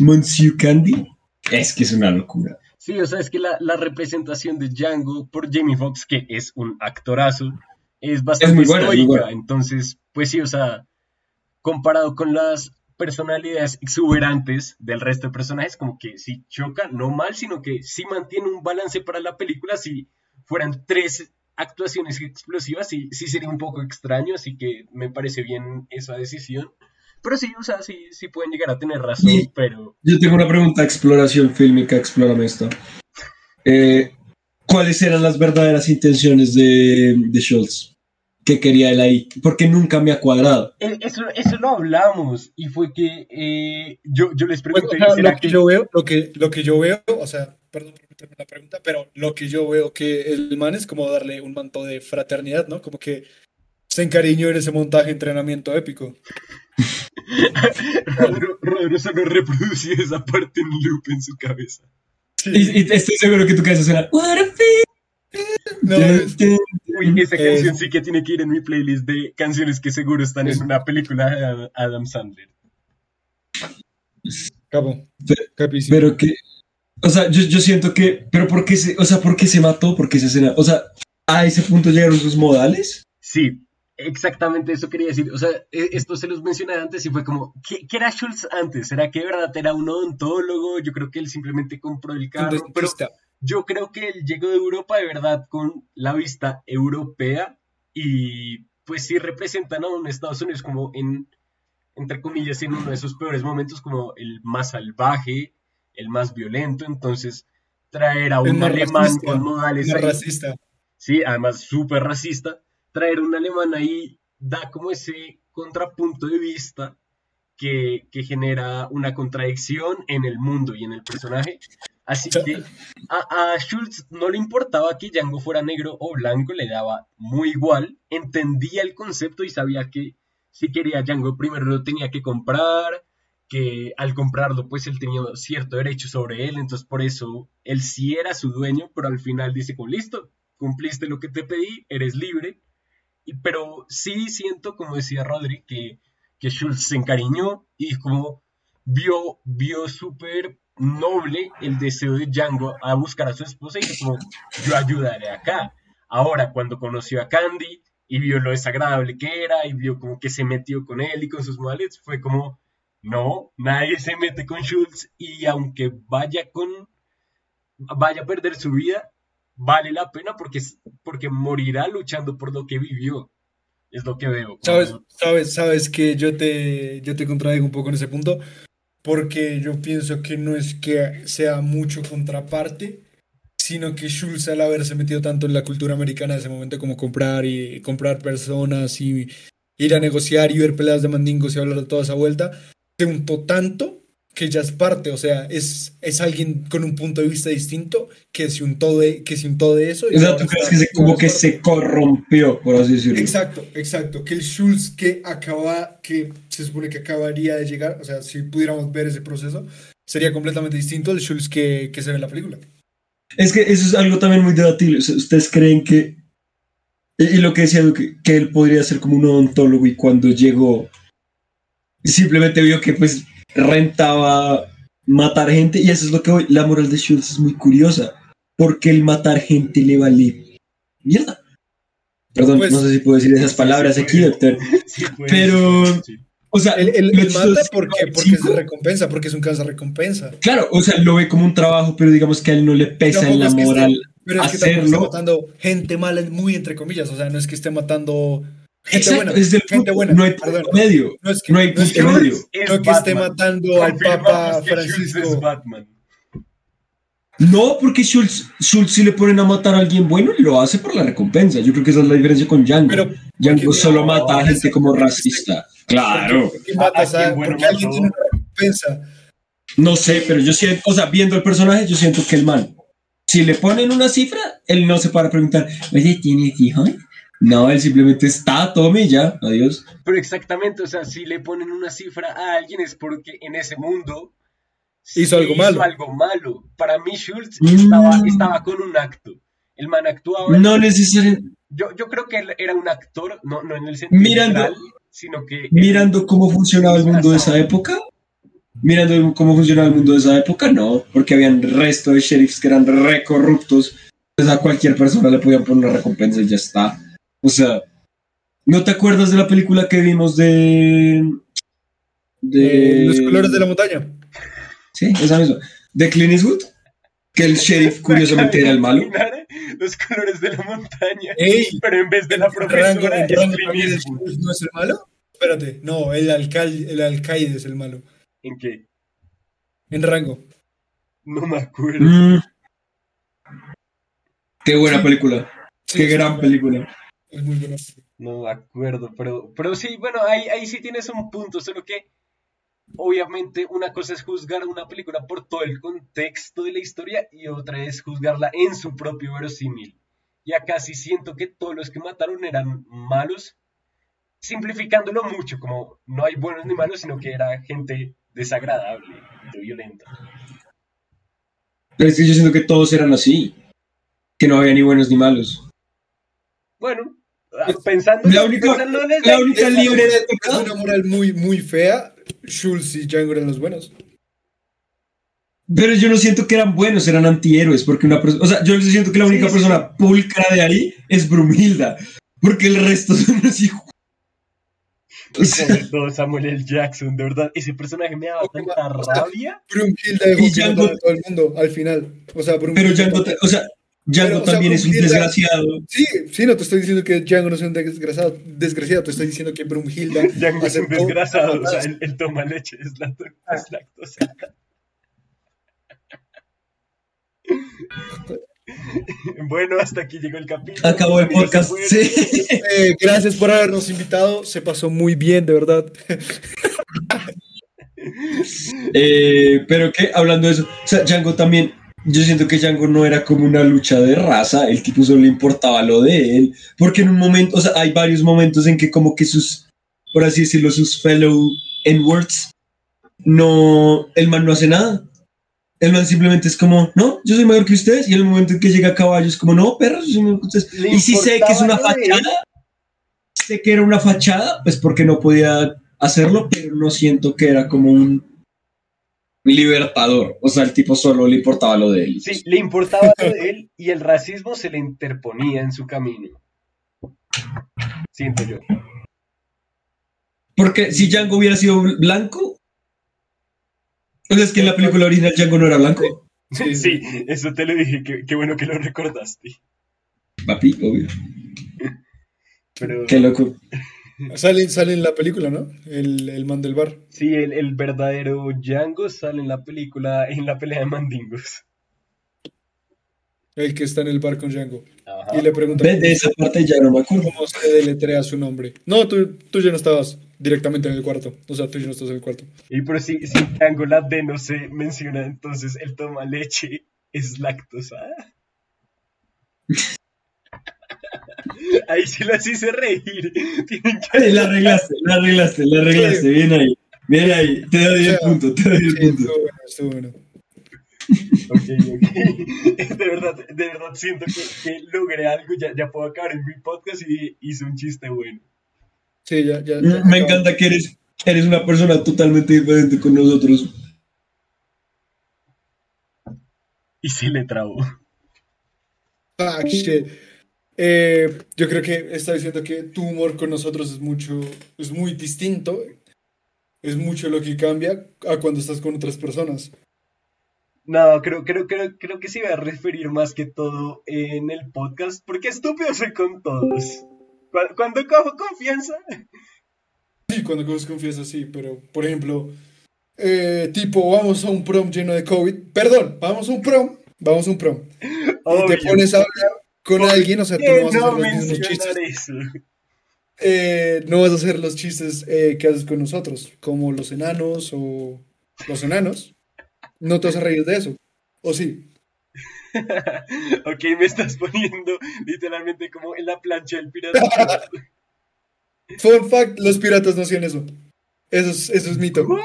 Monsieur Candy, es que es una locura. Sí, o sea, es que la, la representación de Django por Jamie Foxx, que es un actorazo, es bastante muy buena, es muy estoica. buena. Entonces, pues sí, o sea, comparado con las personalidades exuberantes del resto de personajes, como que sí choca, no mal, sino que sí mantiene un balance para la película. Si fueran tres actuaciones explosivas, sí, sí sería un poco extraño, así que me parece bien esa decisión. Pero sí, o sea, sí, sí pueden llegar a tener razón, pero Yo tengo una pregunta, exploración fílmica, explórame esto. Eh, ¿Cuáles eran las verdaderas intenciones de, de Schultz? ¿Qué quería él ahí? Porque nunca me ha cuadrado. Eh, Eso, eso lo hablamos y fue que eh, yo, yo les pregunté, o sea, ¿será lo que que yo veo, lo que, lo que yo veo, o sea, perdón por meterme en la pregunta, pero lo que yo veo que el man es como darle un manto de fraternidad, ¿no? Como que se encariñó en ese montaje entrenamiento épico. Rodro, solo reprodució esa parte en loop en su cabeza? Y, y estoy seguro que tu cabeza suena. "What a feeling". No, es- Uy, esa Es- canción sí que tiene que ir en mi playlist de canciones que seguro están en una película de Ad- Adam Sandler. capo. Pero- Capísimo. Pero que, o sea, yo, yo siento que, pero ¿por qué se, o sea, por qué se mató? ¿Por qué se escena? O sea, a ese punto llegaron sus modales. Sí, exactamente eso quería decir. O sea, e- esto se los mencioné antes y fue como, ¿qué, qué era Schultz antes? ¿Será que de verdad era un odontólogo? Yo creo que él simplemente compró el carro, pero yo creo que él llegó de Europa de verdad con la vista europea y pues sí representan a un Estados Unidos como en, entre comillas, en uno de sus peores momentos como el más salvaje, el más violento, entonces traer a un alemán racista, con modales ahí, racista. sí, además súper racista, traer un alemán ahí da como ese contrapunto de vista que, que genera una contradicción en el mundo y en el personaje. Así que a, a Schultz no le importaba que Django fuera negro o blanco, le daba muy igual, entendía el concepto y sabía que si quería Django primero lo tenía que comprar, que al comprarlo pues él tenía cierto derecho sobre él, entonces por eso él sí era su dueño, pero al final dice como listo, cumpliste lo que te pedí, eres libre, y, pero sí siento, como decía Rodri, que, que Schultz se encariñó y como vio, vio súper noble el deseo de Django a buscar a su esposa y dijo como, yo ayudaré acá. Ahora, cuando conoció a Candy y vio lo desagradable que era y vio como que se metió con él y con sus modales, fue como, no, nadie se mete con Schultz y aunque vaya con, vaya a perder su vida, vale la pena porque, porque morirá luchando por lo que vivió. Es lo que veo. Sabes, sabes, sabes que yo te, yo te contradigo un poco en ese punto, porque yo pienso que no es que sea mucho contraparte, sino que Schulz al haberse metido tanto en la cultura americana de ese momento como comprar y comprar personas y ir a negociar y ver peleas de mandingos y hablar de toda esa vuelta, se untó tanto que ya es parte, o sea, es, es alguien con un punto de vista distinto que si un todo de, que si un todo de eso. O sea, ¿tú crees que se, como que ahora se corrompió, por así decirlo? Exacto, exacto. Que el Schultz que acaba, que se supone que acabaría de llegar, o sea, si pudiéramos ver ese proceso, sería completamente distinto al Schultz que, que se ve en la película. Es que eso es algo también muy debatible. ¿Ustedes creen que... Y, y lo que decía, que, que él podría ser como un odontólogo y cuando llegó simplemente vio que pues rentaba matar gente y eso es lo que voy. La moral de Schultz es muy curiosa porque el matar gente le vale mierda. Perdón, Pues- no sé si puedo decir esas palabras aquí, doctor. Sí, pues, Pero- sí. O sea, lo él chistoso mata es que porque, el porque es de recompensa, porque es un caso de recompensa. Claro, o sea, lo ve como un trabajo, pero digamos que a él no le pesa en la es que esté- moral. Pero es que tampoco está hacerlo. matando gente mala, muy entre comillas, o sea, no es que esté matando gente Exacto, buena. es del gente punto, buena, no hay perdón. punto medio. No es que, No hay no es que- punto medio. Es no que esté matando al Papa Francisco. Batman. No, porque Schultz, Schultz si le ponen a matar a alguien bueno, lo hace por la recompensa. Yo creo que esa es la diferencia con Django. Pero Django solo no, mata a gente como racista. Claro. ¿por qué matas ¿A bueno porque alguien tiene una recompensa? No sé, pero yo siento, o sea, viendo el personaje, yo siento que el man, si le ponen una cifra, él no se para a preguntar, oye, ¿tienes hijos? No, él simplemente está, tome y ya, adiós. Pero exactamente, o sea, si le ponen una cifra a alguien es porque en ese mundo Hizo algo malo. algo malo. Para mí Schultz Mm. estaba, estaba con un acto. El man actuaba. No necesariamente. Yo, yo creo que él era un actor, no, no en el sentido Mirando- literal, sino que mirando cómo funcionaba el mundo de esa época, mirando cómo funcionaba el mundo de esa época, no, porque habían resto de sheriffs que eran re corruptos, entonces a cualquier persona le podían poner una recompensa y ya está. O sea, ¿no te acuerdas de la película que vimos de... de Eh, los colores de la montaña. Sí, esa misma. De Clint Eastwood, que el sheriff curiosamente era el malo. Imaginar Los colores de la montaña. Ey, Pero en vez de la Rango, profesora, es Clint ¿No es el malo? Espérate, no, el alcalde, el alcaide es el malo. ¿En qué? En rango. No me acuerdo. Mm. Qué buena película, Sí, qué sí, gran sí, película. Es muy bueno. No me acuerdo, pero, pero sí, bueno, ahí, ahí sí tienes un punto, solo que obviamente una cosa es juzgar una película por todo el contexto de la historia y otra es juzgarla en su propio verosímil. Y acá sí siento que todos los que mataron eran malos, simplificándolo mucho, como no hay buenos ni malos, sino que era gente desagradable, de violenta. Pero es que yo siento que todos eran así, que no había ni buenos ni malos. Bueno, pensando, La única- pensando en la única Es libre de Es una moral muy, muy fea. Schultz y Django eran los buenos. Pero yo no siento que eran buenos, eran antihéroes, porque una persona, o sea, yo siento que la única Sí, sí, persona pulcra de ahí es Brumhilda, porque el resto son los hijos. O sea, todo Samuel L. Jackson, de verdad, ese personaje me daba tanta rabia. Dejó Y todo el mundo al final. O sea, pero Brunhilde- Django, o sea, Django Pero, o sea, también es un Brumhilda- desgraciado. Sí, sí, no te estoy diciendo que Django no sea un desgraciado, desgraciado te estoy diciendo que Brunhilda Django es un desgraciado, o sea, él, él toma leche, es, la, es lactosa. Bueno, hasta aquí llegó el capítulo. Acabó el podcast. Sí. Eh, gracias por habernos invitado, se pasó muy bien, de verdad. Eh, pero que, hablando de eso, o sea, Django también, yo siento que Django no era como una lucha de raza, el tipo solo le importaba lo de él, porque en un momento, o sea, hay varios momentos en que como que sus, por así decirlo, sus fellow N-words, no, el man no hace nada. El man simplemente es como, no, yo soy mayor que ustedes, y en el momento en que llega a caballo es como, no, perros, yo soy mayor que ustedes. Y si sé que es una fachada, sé que era una fachada, pues porque no podía hacerlo, pero no siento que era como un libertador. O sea, el tipo solo le importaba lo de él. Sí, le importaba lo de él y el racismo se le interponía en su camino. Siento yo. Porque si Django hubiera sido blanco, es que en la película original Django no era blanco. Sí, Sí, eso te lo dije, qué, qué bueno que lo recordaste. Papi, obvio. Pero Qué loco. Sale, sale en la película, ¿no? El, el man del bar. sí, el, el verdadero Django sale en la película, en la pelea de mandingos. El que está en el bar con Django. Ajá. Y le pregunta de esa parte ya no me acuerdo. cómo se deletrea su nombre. No, tú, tú ya no estabas directamente en el cuarto. O sea, tú ya no estás en el cuarto. Y pero si, si Tango la D no se menciona, entonces él toma leche es lactosa. Ahí sí las hice reír. Que La arreglaste, la arreglaste, la arreglaste. Bien ahí. Bien ahí. Te doy el punto, te doy el Sí, punto. estuvo bueno, estuvo bueno. Ok, ok. De verdad, de verdad siento que, que logré algo. Ya, ya puedo acabar en mi podcast y hice un chiste bueno. Sí, ya, ya. ya Me encanta que eres, eres una persona totalmente diferente con nosotros. Y se le trabó. Ah, shit. Eh, yo creo que está diciendo que tu humor con nosotros es mucho, es muy distinto. Es mucho lo que cambia a cuando estás con otras personas. No, creo, creo, creo, creo que se iba a referir más que todo en el podcast, porque estúpido soy con todos. Cu- Cuando cojo confianza, Sí, cuando coges confianza, sí, pero por ejemplo, eh, tipo, vamos a un prom lleno de COVID. Perdón, vamos a un prom, vamos a un prom. Y obvio, te pones a hablar con alguien, o sea, tú que no vas a hacer los chistes. eso. eh, no vas a hacer los chistes eh, que haces con nosotros, como los enanos o los enanos. No te vas a reír de eso. ¿O sí? ok, me estás poniendo literalmente como en la plancha del pirata. Fun fact, los piratas no hacían eso. Eso es, eso es mito. What?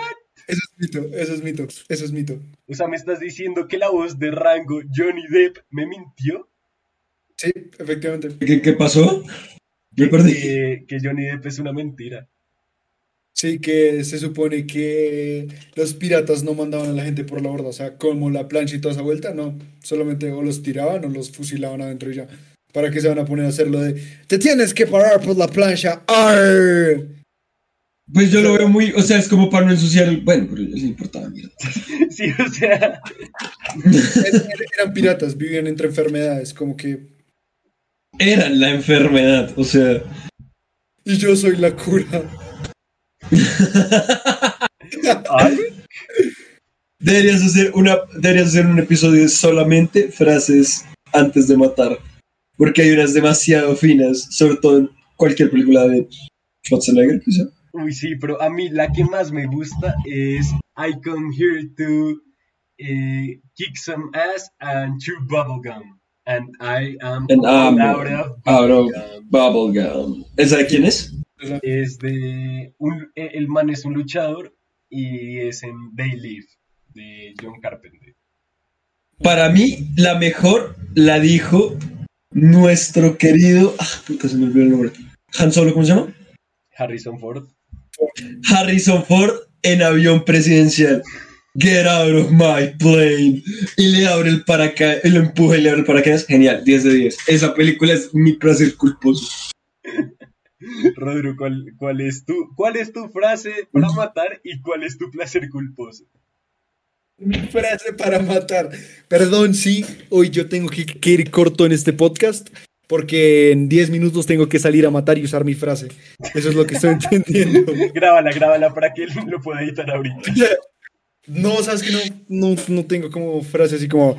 Eso es mito, eso es mito, eso es mito. O sea, me estás diciendo que la voz de rango Johnny Depp me mintió. Sí, efectivamente. ¿Qué, qué pasó? Me perdí. Que, que Johnny Depp es una mentira. Sí, que se supone que los piratas no mandaban a la gente por la borda, o sea, como la plancha y toda esa vuelta, no, solamente o los tiraban o los fusilaban adentro y ya. ¿Para qué se van a poner a hacer lo de te tienes que parar por la plancha? ¡Arr! Pues yo lo veo muy, o sea, es como para no ensuciar el. Bueno, pero ya le importaba mierda. Sí, o sea, Er- Eran piratas, vivían entre enfermedades, como que. Eran la enfermedad, o sea. Y yo soy la cura. ¿ay? Deberías hacer una, deberías hacer un episodio de solamente frases antes de matar. Porque hay unas demasiado finas, sobre todo en cualquier película de Schwarzenegger, quizá. Uy, sí, pero a mí la que más me gusta es I come here to eh, kick some ass and chew bubblegum. And I am And I'm out of out of bubblegum. ¿Esa de quién es? Es de. Un, eh, el man es un luchador y es en They Live de John Carpenter. Para mí, la mejor la dijo nuestro querido. Ah, puta, se me olvidó el nombre. Han Solo, ¿cómo se llama? Harrison Ford. Harrison Ford en avión presidencial. Get out of my plane. Y le abre el paracaídas, y lo empuja y le abre el paracaídas. Genial, 10 de 10. Esa película es mi placer culposo. Rodrigo, ¿cuál, cuál, es tu, ¿cuál es tu frase para matar y cuál es tu placer culposo? Mi frase para matar. Perdón, sí, hoy yo tengo que, que ir corto en este podcast porque en 10 minutos tengo que salir a matar y usar mi frase. Eso es lo que estoy entendiendo. Grábala, grábala para que él lo pueda editar ahorita. No, sabes que no, no, no tengo como frase así como,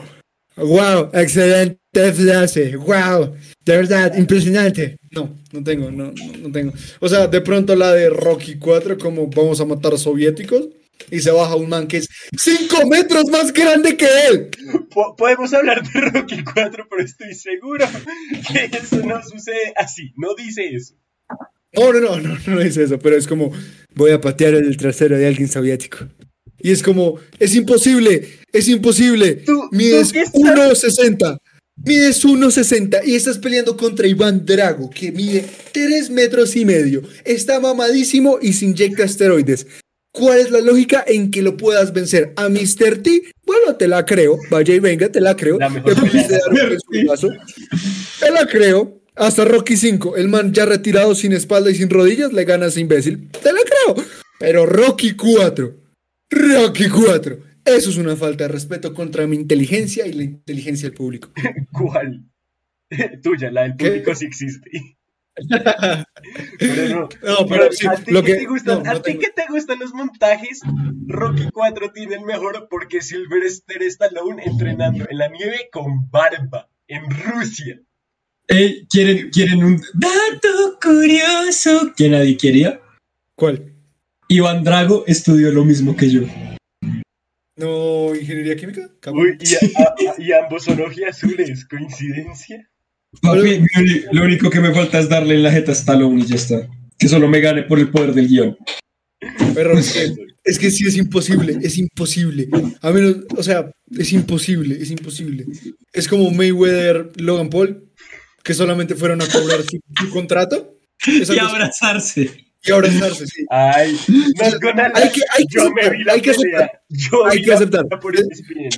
wow, excelente frase, wow, de verdad, impresionante. No, no tengo, no, no, no tengo. O sea, de pronto la de Rocky 4, como vamos a matar soviéticos, y se baja un man que es 5 metros más grande que él. Po- podemos hablar de Rocky 4, pero estoy seguro que eso no sucede así. No dice eso. No, no, no, no, no es eso, pero es como, voy a patear el trasero de alguien soviético. Y es como, es imposible, es imposible. Tú- Mides tú qué estás- 1.60. Mides 1.60 y estás peleando contra Iván Drago, que mide 3 metros y medio. Está mamadísimo y se inyecta esteroides. ¿Cuál es la lógica en que lo puedas vencer? ¿A Mr. T? Bueno, te la creo. Vaya y venga, te la creo. La mejor. Te la creo. Hasta Rocky 5, el man ya retirado sin espalda y sin rodillas, le gana a ese imbécil. Te la creo. Pero Rocky 4, Rocky 4, eso es una falta de respeto contra mi inteligencia y la inteligencia del público. ¿Cuál? Tuya, la del ¿Qué? público sí existe. Pero no. No, Pero pero sí, ¿A ti, lo qué que- te gustan, no, no ¿a ti tengo- qué te gustan los montajes? Rocky 4 tiene el mejor porque Sylvester Stallone entrenando en la nieve con barba. en Rusia. Ey, ¿quieren, ¿Quieren un dato curioso que nadie quería? ¿Cuál? Iván Drago estudió lo mismo que yo. No, ingeniería química. Cabrón. Uy, y, a- a- y ambos son ojiazules, ¿coincidencia? Lo único que me falta es darle en la jeta a Stallone y ya está. Que solo me gane por el poder del guion. Pero es que, es que sí es imposible, es imposible. A menos, o sea, es imposible, es imposible. Es como Mayweather, Logan Paul, que solamente fueron a cobrar su, su contrato. Y abrazarse. Y abrazarse, sí. Ay, McDonald's, Hay que- hay que yo me aceptar, vi la hay que aceptar. Yo Hay vi que la aceptar. pelea por ESPN.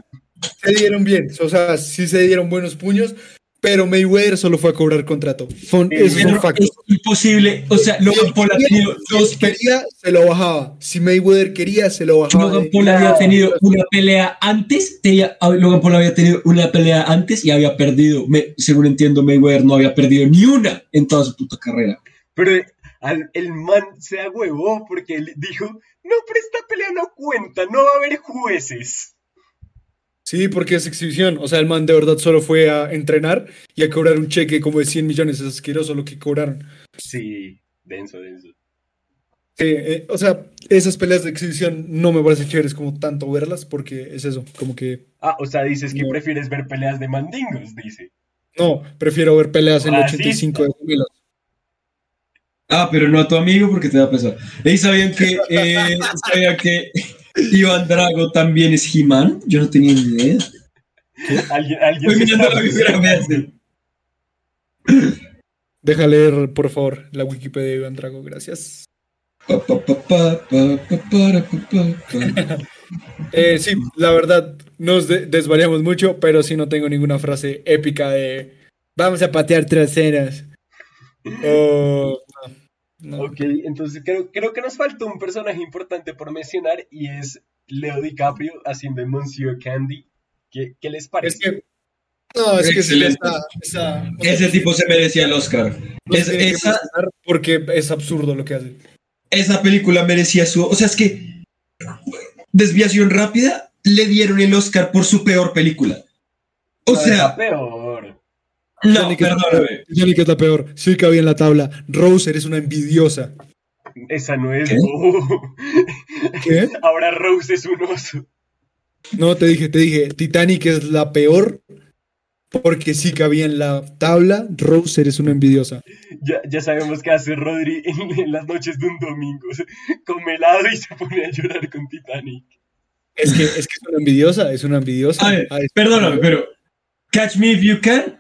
Se dieron bien, o sea, sí se dieron buenos puños, pero Mayweather solo fue a cobrar contrato. Es un facto. es imposible. O sea, Logan Paul ha tenido dos Si peleas. quería, se lo bajaba. Si Mayweather quería, se lo bajaba. Logan Paul había tenido una pelea antes, tenía- Logan Paul había tenido una pelea antes y había perdido, me- según entiendo, Mayweather no había perdido ni una en toda su puta carrera. Pero al- el man se agüevó porque él dijo, no, pero esta pelea no cuenta, no va a haber jueces. Sí, porque es exhibición. O sea, el man de verdad solo fue a entrenar y a cobrar un cheque como de 100 millones. Es asqueroso lo que cobraron. Sí, denso, denso. Sí, eh, o sea, esas peleas de exhibición no me parece chéveres como tanto verlas porque es eso, como que Ah, o sea, dices que No. prefieres ver peleas de mandingos, dice. no, prefiero ver peleas en Racista. 85 de 2000. Ah, pero no a tu amigo porque te va a pesar. ¿Y sabían que, eh, sabían que Iván Drago también es He-Man? Yo no tenía ni idea. Alguien, alguien Estoy se mirando está la biografía. sí. Deja leer, por favor, la Wikipedia de Iván Drago, gracias. Eh, sí, la verdad, nos de- desvariamos mucho, pero sí no tengo ninguna frase épica de vamos a patear traseras. O no. Ok, entonces creo, creo que nos falta un personaje importante por mencionar y es Leo DiCaprio haciendo Monsieur Candy. ¿Qué, qué les Es parece? que no, es que sí, Excelente. esa- esa- o sea, Ese tipo se merecía el Oscar. no Es- que esa, porque es absurdo lo que hace. esa película merecía su. O sea, es que. Desviación rápida, le dieron el Oscar por su peor película. O No, sea, peor. No, Yannick es la perdóname. peor. Yannick es la peor. Sí cabía en la tabla. Rose eres una envidiosa. Esa no es. ¿Qué? Oh. ¿Qué? Ahora Rose es un oso. No, te dije, te dije, Titanic es la peor porque sí cabía en la tabla. Rose eres una envidiosa. Ya, ya sabemos qué hace Rodri en, en las noches de un domingo. Come helado y se pone a llorar con Titanic. Es que es, que es una envidiosa, es una envidiosa. A ver, Ah, es- perdóname, pero. Catch Me If You Can,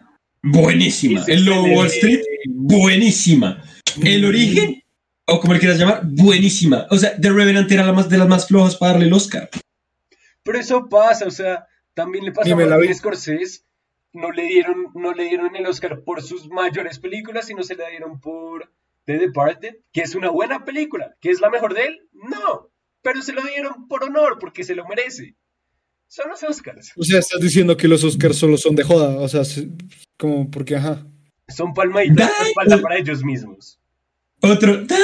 buenísima. El Lobo Wall. Street, buenísima. El origen, o como le quieras llamar, buenísima. O sea, The Revenant era la más, de las más flojas para darle el Oscar. Pero eso pasa, o sea, también le pasó Ni a Martin. Scorsese. No le, dieron, no le dieron el Oscar por sus mayores películas, sino se la dieron por The Departed, que es una buena película. ¿Que es la mejor de él? No. Pero se lo dieron por honor, porque se lo merece. Son los Oscars. O sea, estás diciendo que los Oscars solo son de joda. O sea, se- como porque, ajá. Son palmaditas la Dale. espalda para ellos mismos. Otro dato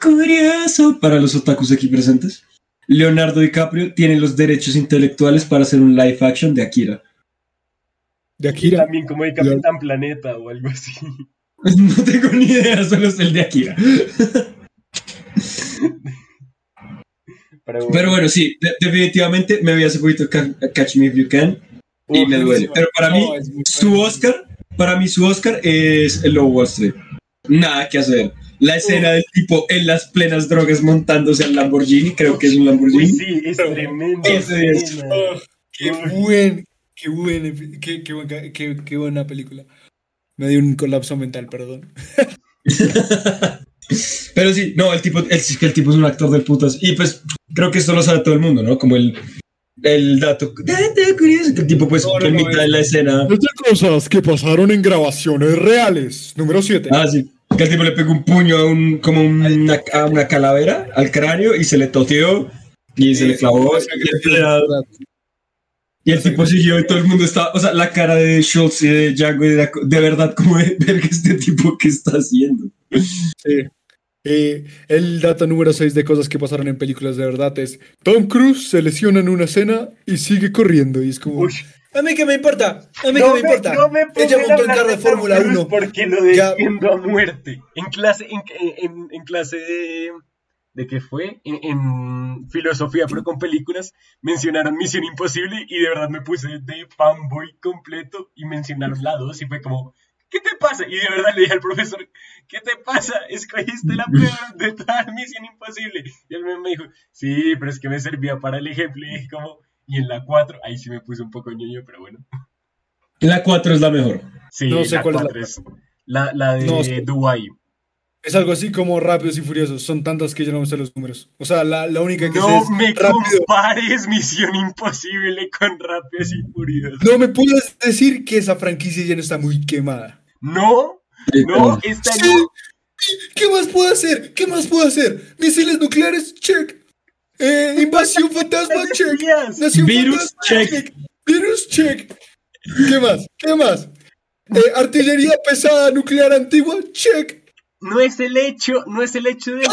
curioso para los otakus aquí presentes. Leonardo DiCaprio tiene los derechos intelectuales para hacer un live action de Akira. De Akira. También como de Capitán Planeta o algo así. No tengo ni idea, solo es el de Akira. Pero, Pero bueno, sí, de- definitivamente me vi hace poquito Ca- Catch Me If You Can y Uf, me duele. Pero para mí, No, muy su bueno. Oscar, para mí su Oscar es el Lobo Wall Street. Nada que hacer. La escena del tipo en las plenas drogas montándose al Lamborghini, creo que es un Uy, Lamborghini. sí, es tremendo. Ese es-. Oh, qué buen, qué buen, qué, qué, buen ca- qué- qué buena película. Me dio un colapso mental, perdón. Pero sí, no, el tipo, el, es que el tipo es un actor del putas. Y pues creo que esto lo sabe todo el mundo, ¿no? Como el, el dato, dato curioso, que el tipo pues No, no, en no, mitad de la escena... Es de cosas que pasaron en grabaciones reales. Número 7. Ah, sí. Que el tipo le pegó un puño a un, como una, a una calavera al cráneo y se le toteó y se le clavó. Y el, y el tipo siguió y todo el mundo estaba, o sea, la cara de Schultz y de Django co- de verdad como de ver que este tipo que está haciendo. Sí. Eh, el dato número 6 de cosas que pasaron en películas de verdad es Tom Cruise se lesiona en una escena y sigue corriendo y es como Uy, A mí qué me importa. A mí No qué me me, importa. no me Ella montó en carro de Fórmula Tom Cruise 1. Porque lo Ya. defiendo a muerte. En clase, en, en- en clase de... ¿De qué fue? En, en filosofía, pero con películas, mencionaron Misión Imposible y de verdad me puse de fanboy completo y mencionaron la 2 y fue como, ¿qué te pasa? Y de verdad le dije al profesor, ¿qué te pasa? Escogiste la peor de toda Misión Imposible. Y él me me dijo, sí, pero es que me servía para el ejemplo y dije como, y en la 4, ahí sí me puse un poco ñoño, pero bueno. La 4 es la mejor. Sí, No sé la cuál es la 4 es la, la de No. Dubái. Es algo así como Rápidos y Furiosos. Son tantas que yo no me sé los números. O sea, la, la única que sé No es me Rápido. compares Misión Imposible con Rápidos y Furiosos. No me puedes decir que esa franquicia ya no está muy quemada. No, no, este Sí. ¿Qué más puedo hacer? ¿Qué más puedo hacer? Misiles nucleares, check. Eh, invasión fantasma, check. Nación Virus, fantasma, check. Virus, check. ¿Qué más? ¿Qué más? Eh, artillería pesada nuclear antigua, check. No es el hecho, no es el hecho de,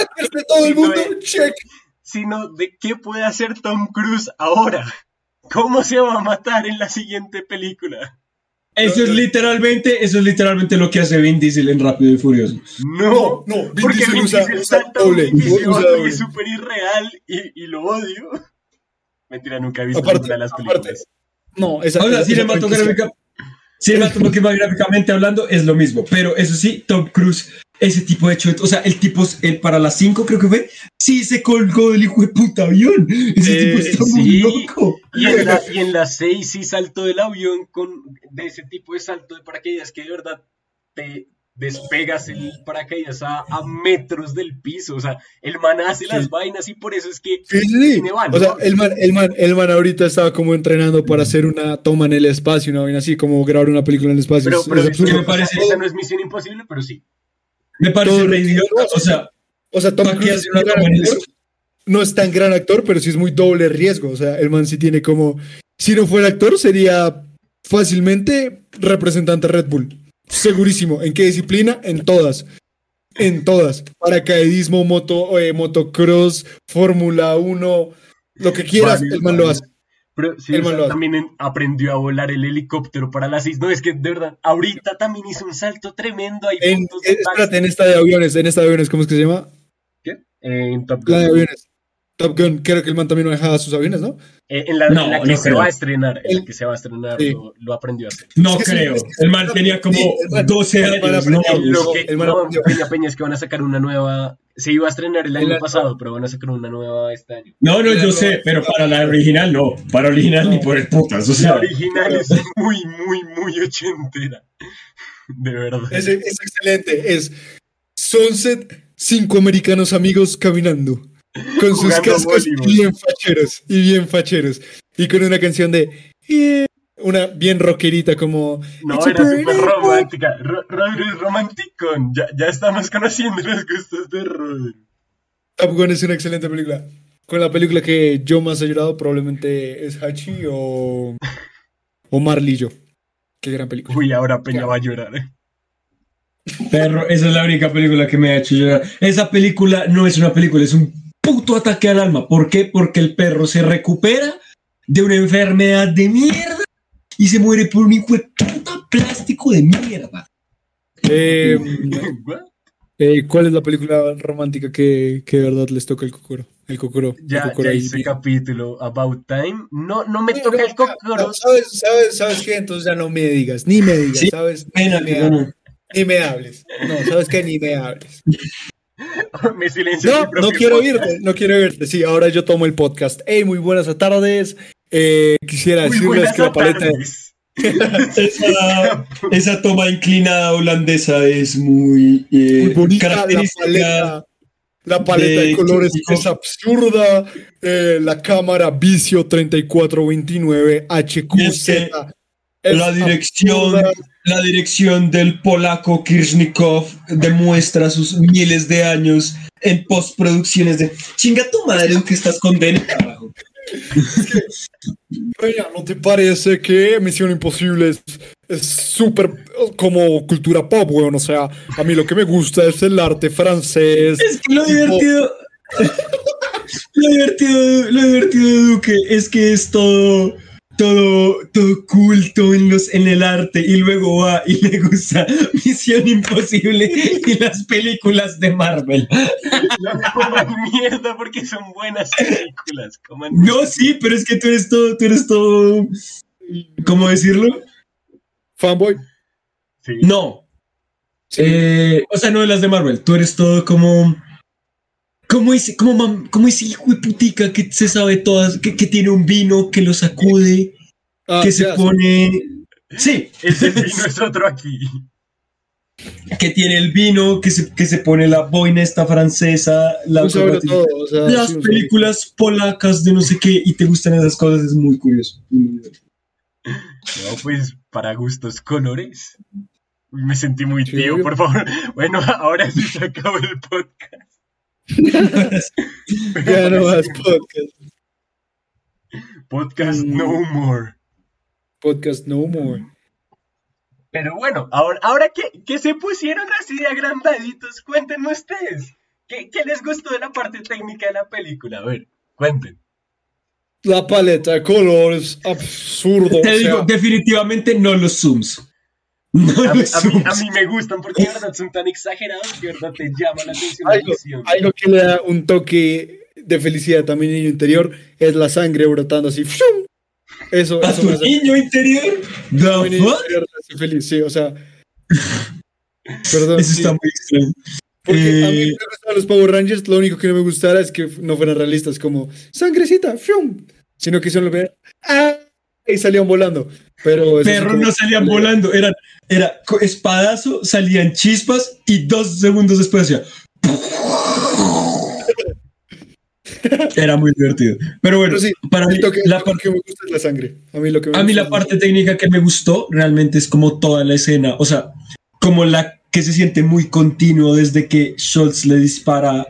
todo el mundo, es. check. sino de qué puede hacer Tom Cruise ahora. ¿Cómo se va a matar en la siguiente película? Eso es literalmente, eso es literalmente lo que hace Vin Diesel en Rápido y Furioso. No, No, no, Vin porque Diesel Vin usa- Diesel usa salta un doble, usa es súper irreal y, y lo odio. Mentira, nunca he visto Aparte, ninguna de las aparte, películas. No, esa Ahora, esa cinematográfica, cinematográficamente hablando, es lo mismo. Pero eso sí, Tom Cruise, ese tipo de hecho, o sea, el tipo, el, para las 5 creo que fue, sí se colgó del hijo de puta avión. Ese Eh, tipo está sí. muy loco. Y en, la, y en la 6 sí saltó del avión con de ese tipo de salto de paracaídas que de verdad te despegas el paracaídas a, a metros del piso. O sea, el man hace las vainas y por eso es que Sí, tiene valor. O sea, el man, el, man, el man ahorita estaba como entrenando para hacer una toma en el espacio, una vaina así, como grabar una película en el espacio. pero, pero es es que absurdo. me parece- esa no es misión imposible, pero sí. Me parece re idiota. O sea, O sea, Tom ¿para qué Cruise es actor. no es tan gran actor, pero sí es muy doble riesgo. O sea, el man sí tiene como. Si no fuera actor, sería fácilmente representante Red Bull. Segurísimo. ¿En qué disciplina? En todas. En todas. Paracaidismo, moto, eh, motocross, Fórmula 1, lo que quieras, el man lo hace. Pero sí, también en- aprendió a volar el helicóptero para las 6. No, es que de verdad, ahorita también hizo un salto tremendo. Hay En, de eh, espérate, en esta de aviones, en esta de aviones, ¿cómo es que se llama? ¿Qué? Eh, en Top La de Gun. aviones. Top Gun, creo que el man también no dejaba sus aviones, ¿no? Eh, en la, No, en la que no se creo. va a estrenar, en la El- que se va a estrenar, Sí. lo, lo aprendió a hacer. no Es que sí, creo. es que El man tenía como Sí, el man- 12 el man años. No. Lo que, el man no. Peña Peña es que van a sacar una nueva. Se iba a estrenar el año El- pasado, pero van a sacar una nueva este año. no, no, yo sé, pero para la original no. Para original ni por el putas. O La sea, original es muy, muy, muy ochentera. De verdad. Es, es excelente. Es Sunset, cinco americanos amigos caminando. Con sus cascos voleibol. bien facheros. Y bien facheros. Y con una canción de. "Yeah", Una bien rockerita como. No, "It's a era súper burning boy". romántica. Ro- Rodri es romántico. Ya, ya estamos conociendo los gustos de Rodri. Top Gun es una excelente película. Con la película que yo más he llorado probablemente es Hachi o. O Marlillo. Qué gran película. Uy, ahora Peña va a llorar. ¿eh? perro, esa es la única película que me ha hecho llorar. Esa película no es una película, es un puto ataque al alma. ¿Por qué? Porque el perro se recupera de una enfermedad de mierda y se muere por un hijo de puta plástico de mierda. Eh, eh, ¿Cuál es la película romántica que, que de verdad les toca el cocoro? El cocoro. el Ya, cocoro ya ahí hice bien. capítulo About Time. No, no me No, toca no, el cocoro. no, ¿Sabes, sabes, sabes qué? Entonces ya no me digas, ni me digas, Sí, ¿sabes? Pena, ni, me, no. ni me hables. No, ¿sabes qué? Ni me hables. silencio. No, mi no propio quiero oírte, no quiero oírte. Sí, ahora yo tomo el podcast. Hey, muy buenas tardes. Eh, quisiera Muy decirles que la paleta... tardes. Esa, esa toma inclinada holandesa es muy, eh, Muy bonita, la característica. paleta, la paleta de, de colores Chico. es absurda. eh, la cámara Vicio 3429 HQZ. Es es la dirección, absurda. la dirección del polaco Kirchnikov demuestra sus miles de años en postproducciones de chinga tu madre que estás condena, carajo. Peña, ¿no te parece que Misión Imposible es- es súper como cultura pop, weón? O sea, a mí lo que me gusta es el arte francés. Es que lo divertido. lo divertido, lo divertido de Duque es que es todo. Todo, todo culto en, los, en el arte y luego va y le gusta Misión Imposible y las películas de Marvel. No coman mierda porque son buenas películas. coman No, sí, pero es que tú eres todo, tú eres todo, ¿cómo decirlo? Fanboy. Sí. No. Eh, o sea, no de las de Marvel. Tú eres todo como. Ese, como, mam- como ese hijo de putica que se sabe todas, que, que tiene un vino, que lo sacude, Ah, que se pone. Sí, Ese vino es otro aquí. que tiene el vino, que se, que se pone la boina esta francesa, la un sobre corbatina. todo, o sea, las sí, películas polacas de no sé qué y te gustan esas cosas, es muy curioso. No, pues para gustos colores. Me sentí muy tío, por favor. Bueno, ahora sí se acabó el podcast. Ya no más podcast. Podcast no more. Podcast no more. Pero bueno, ahora, ahora que, que se pusieron así de agrandaditos, cuéntenme ustedes. ¿Qué, ¿Qué les gustó de la parte técnica de la película? A ver, cuenten. La paleta de colores, absurdo. Te o sea, digo, definitivamente no los zooms. No A mí, a mí- a mí me gustan porque de verdad son tan exagerados que de verdad te llama la atención. algo, algo que le da un toque de felicidad a mi niño interior es la sangre brotando así. ¡fium! Eso, ¿A eso tu niño interior? fuck? interior feliz, sí, o sea. Perdón. Eso sí, está muy extraño. porque a mí Eh, me gustaban los Power Rangers, lo único que no me gustara es que no fueran realistas, como sangrecita, ¡fium! sino que solo ver ¡ah! Y salían volando. Pero perros como- no salían volando, eran, era espadazo, salían chispas y dos segundos después hacía. Era muy divertido. Pero bueno, Pero sí, para mí, toque, la parte que me gusta es la sangre. A mí lo que me A mí la parte técnica que me gustó realmente es como toda la escena, o sea, como la que se siente muy continuo desde que Schultz le dispara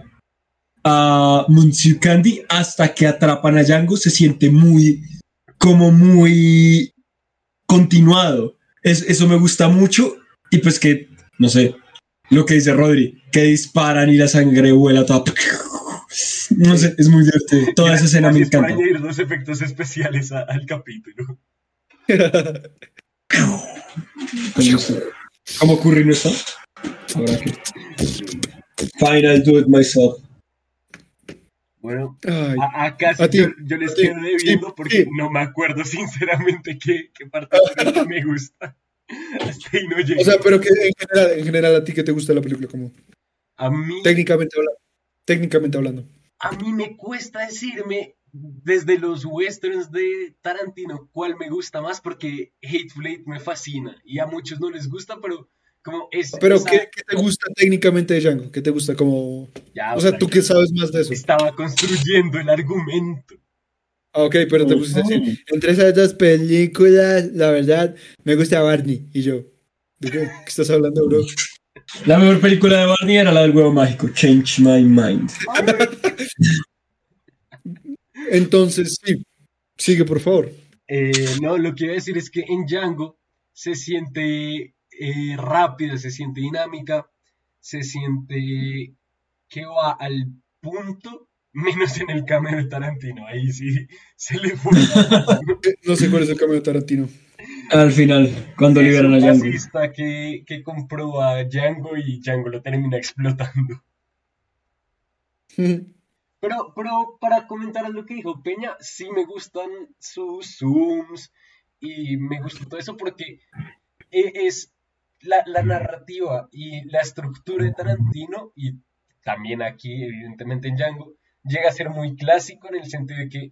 a Monsieur Candy hasta que atrapan a Django, se siente muy, como muy continuado. Es, eso me gusta mucho y pues que, no sé, lo que dice Rodri, que disparan y la sangre vuela toda. No sé, es muy divertido. Toda esa escena me encanta. añadir los efectos especiales a- al capítulo. ¿Cómo ocurre no está? Ahora que. Fine, I'll do it myself. Bueno, Ay, acá sí A ti, yo, yo les a ti, quedo debiendo sí, porque sí. no me acuerdo sinceramente qué, qué parte me gusta. Hasta ahí no llego. o sea, pero que en general, en general a ti que te gusta la película, como a mí técnicamente hablando. Técnicamente hablando. a mí me cuesta decirme desde los westerns de Tarantino cuál me gusta más porque Hateful Eight me fascina y a muchos no les gusta, pero como es... Pero esa- ¿qué, qué te gusta técnicamente de Django? ¿Qué te gusta como... Ya, O sea, ¿tú qué sabes más de eso? Estaba construyendo el argumento. Ah, ok, pero te pusiste a decir, entre esas dos películas, la verdad, me gusta Barney. Y yo, ¿de qué, ¿Qué estás hablando, bro? La mejor película de Barney era la del huevo mágico, Change My Mind. Entonces, sí, sigue, por favor. Eh, no, lo que iba a decir es que en Django se siente eh, rápida, se siente dinámica, se siente que va al punto, menos en el cameo de Tarantino. Ahí sí se le fue. Eh, No sé cuál es el cameo de Tarantino. Al final, cuando Es liberan a Django. que, que compró a Django y Django lo termina explotando. Pero, pero para comentar lo que dijo Peña, sí me gustan sus zooms y me gusta todo eso porque e- es la, narrativa y la estructura de Tarantino y también aquí, evidentemente en Django, llega a ser muy clásico en el sentido de que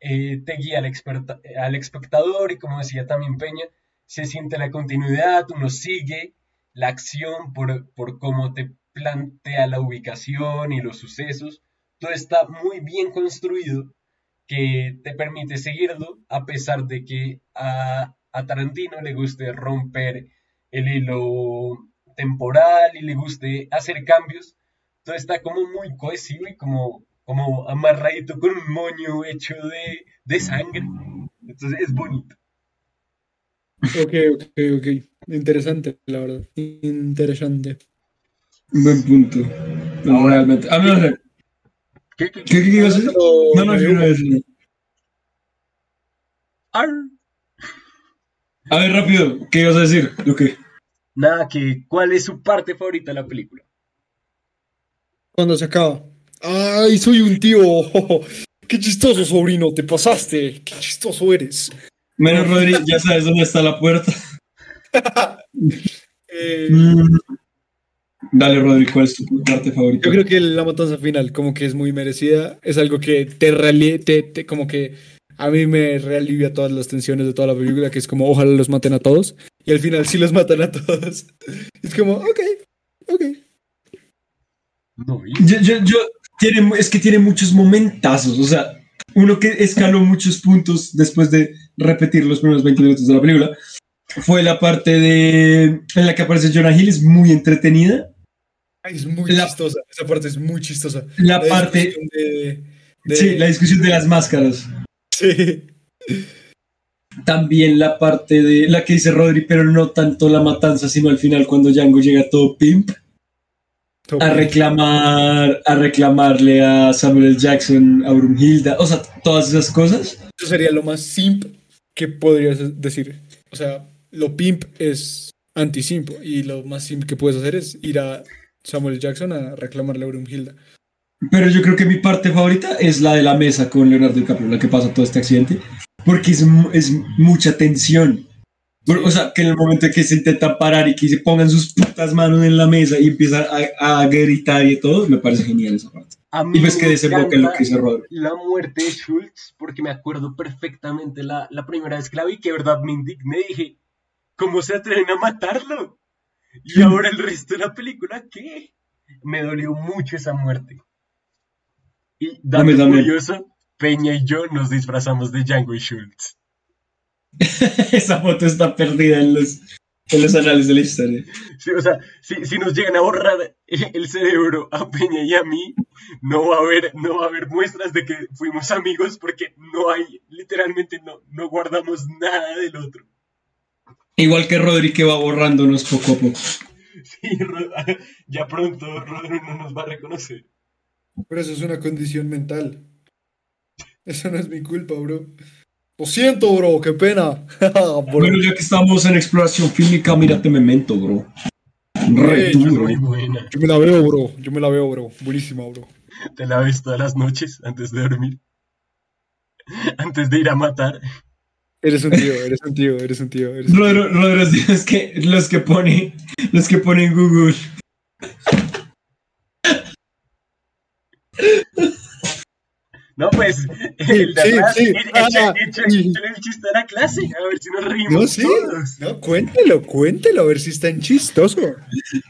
eh, te guía al, experta- al espectador y como decía también Peña, se siente la continuidad, uno sigue la acción por, por cómo te plantea la ubicación y los sucesos. Todo está muy bien construido que te permite seguirlo a pesar de que a, a Tarantino le guste romper el hilo temporal y le guste hacer cambios. Todo está como muy cohesivo y como, como amarradito con un moño hecho de, de sangre. Entonces es bonito. Ok, ok, ok. Interesante, la verdad. Interesante. Buen punto. No, realmente. A mí no sé. ¿Qué. A ver, rápido, ¿qué ibas a decir? Lo que. Nada, que ¿cuál es su parte favorita de la película? Cuando se acaba. ¡Ay, soy un tío! ¡Qué chistoso, sobrino! ¡Te pasaste! ¡Qué chistoso eres! Menos Rodri, ya sabes dónde está la puerta. Eh, Mm. Dale, Rodri, ¿cuál es tu parte favorita? Yo creo que la matanza final como que es muy merecida. Es algo que te, reali- te, te- como que a mí me realivia todas las tensiones de toda la película, que es como ojalá los maten a todos. Y al final sí los matan a todos. Es como, ok, ok. No, Yo, yo, yo- tiene, es que tiene muchos momentazos, o sea, uno que escaló muchos puntos después de repetir los primeros 20 minutos de la película fue la parte de en la que aparece Jonah Hill, es muy entretenida. Es muy La- chistosa. Esa parte es muy chistosa. La parte, discusión de- de- sí, la discusión de las máscaras. Sí. También la parte de la que dice Rodri, pero no tanto la matanza, sino al final cuando Django llega todo pimp a reclamar, a reclamarle a Samuel L. Jackson, a Brunhilda, o sea, todas esas cosas. Eso sería lo más simp que podrías decir. O sea, lo pimp es anti-simp y lo más simp que puedes hacer es ir a Samuel Jackson a reclamarle a Brunhilda. Pero yo creo que mi parte favorita es la de la mesa con Leonardo DiCaprio, la que pasa todo este accidente, porque es, es mucha tensión. O sea, que en el momento en que se intentan parar y que se pongan sus putas manos en la mesa y empiezan a, a gritar y todo, me parece genial esa parte. A mí Y ves que desemboca en lo que dice Rodri. La muerte de Schultz, porque me acuerdo perfectamente la, la primera vez que la vi, que de verdad me indigné. Dije, ¿cómo se atreven a matarlo? Y ahora el resto de la película, ¿qué? Me dolió mucho esa muerte. Y también. curioso, Peña y yo nos disfrazamos de Django y Schultz. esa foto está perdida en los, en los anales de la historia. Sí, o sea, si, si nos llegan a borrar el cerebro a Peña y a mí, no va a haber, no va a haber muestras de que fuimos amigos porque no hay, literalmente no, no guardamos nada del otro. Igual que Rodri que va borrándonos poco a poco. Sí, ya pronto Rodri no nos va a reconocer. Pero eso es una condición mental. Eso no es mi culpa, bro. Lo siento, bro, qué pena. Bro. Bueno, ya que estamos en exploración fílmica, mírate Memento, bro. Re Ey, duro. Yo me la veo, bro. Yo me la veo, bro. Buenísima, bro. Te la ves todas las noches antes de dormir. Antes de ir a matar. Eres un tío, eres un tío, eres un tío. Eres un tío. Rodro, Rodro, es de los que, los que pone, los que pone en Google. No, pues, el de sí, atrás, sí. echa- el chiste a la clase, a ver si nos reímos No, sí. todos. No, cuéntelo, cuéntelo, a ver si está en chistoso.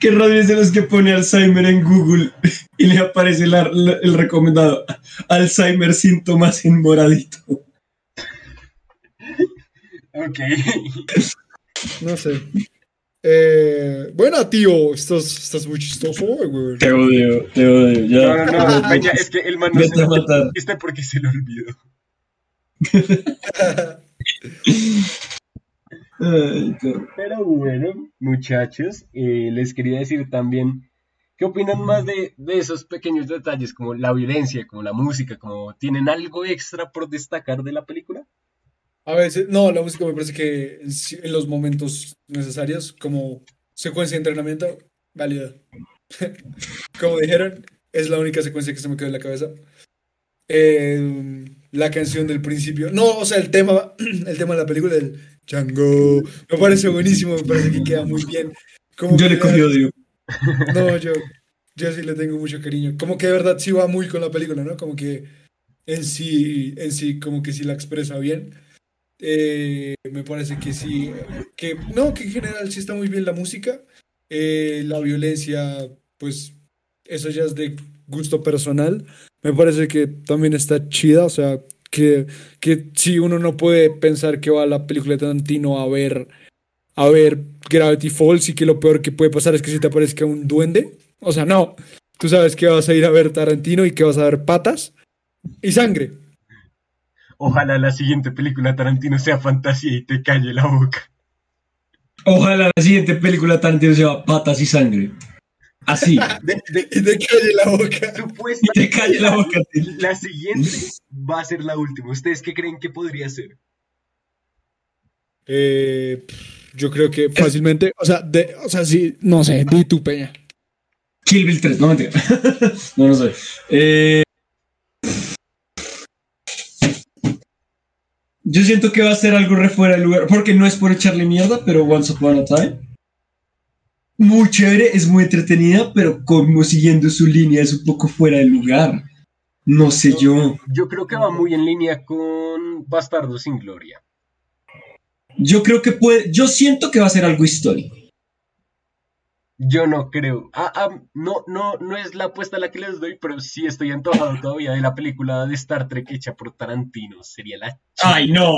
Que Rodri es de los que pone Alzheimer en Google y le aparece la- la- el recomendado Alzheimer síntomas en moradito. Ok. No sé. Eh, bueno, tío, estás, estás muy chistoso, güey. Te odio, te odio. Ya. No, no, no, Peña, es que el man no se matar. Este porque se lo olvidó. Pero bueno, muchachos, eh, les quería decir también, ¿qué opinan más de, de esos pequeños detalles como la violencia, como la música, como tienen algo extra por destacar de la película? A veces, no, la música me parece que en, los momentos necesarios, como secuencia de entrenamiento, válida. como dijeron, es la única secuencia que se me quedó en la cabeza. Eh, la canción del principio, no, o sea, el tema, el tema de la película del Django, me parece buenísimo, me parece que queda muy bien. Como Yo le cogí odio. No, yo, yo sí le tengo mucho cariño. Como que de verdad sí va muy con la película, ¿no? Como que en sí, en sí, como que sí la expresa bien. Eh, me parece que sí, que no, que en general sí está muy bien la música. Eh, la violencia, pues eso ya es de gusto personal. Me parece que también está chida, o sea, que, que si uno no puede pensar que va a la película de Tarantino a ver, a ver Gravity Falls y que lo peor que puede pasar es que si te aparezca un duende. O sea, no. Tú sabes que vas a ir a ver Tarantino y que vas a ver patas y sangre. Ojalá la siguiente película Tarantino sea fantasía y te calle la boca. Ojalá la siguiente película Tarantino sea patas y sangre. Así. De- de- Y te calle la boca. supuestamente Y te calle la boca. La siguiente va a ser la última. ¿Ustedes qué creen que podría ser? Eh, yo creo que fácilmente, o sea, de, o sea, sí, no sé, di tu peña. Kill Bill 3, no mentira. no, no sé. Eh, yo siento que va a ser algo re fuera de lugar, porque no es por echarle mierda, pero Once Upon a Time. Muy chévere, es muy entretenida, pero como siguiendo su línea es un poco fuera de lugar. No sé yo. Yo creo que va muy en línea con Bastardo sin Gloria. Yo creo que puede, yo siento que va a ser algo histórico. Yo no creo. Ah, ah, no, no, no es la apuesta a la que les doy, pero sí estoy antojado todavía de la película de Star Trek hecha por Tarantino. Sería la. ¡Ay, no!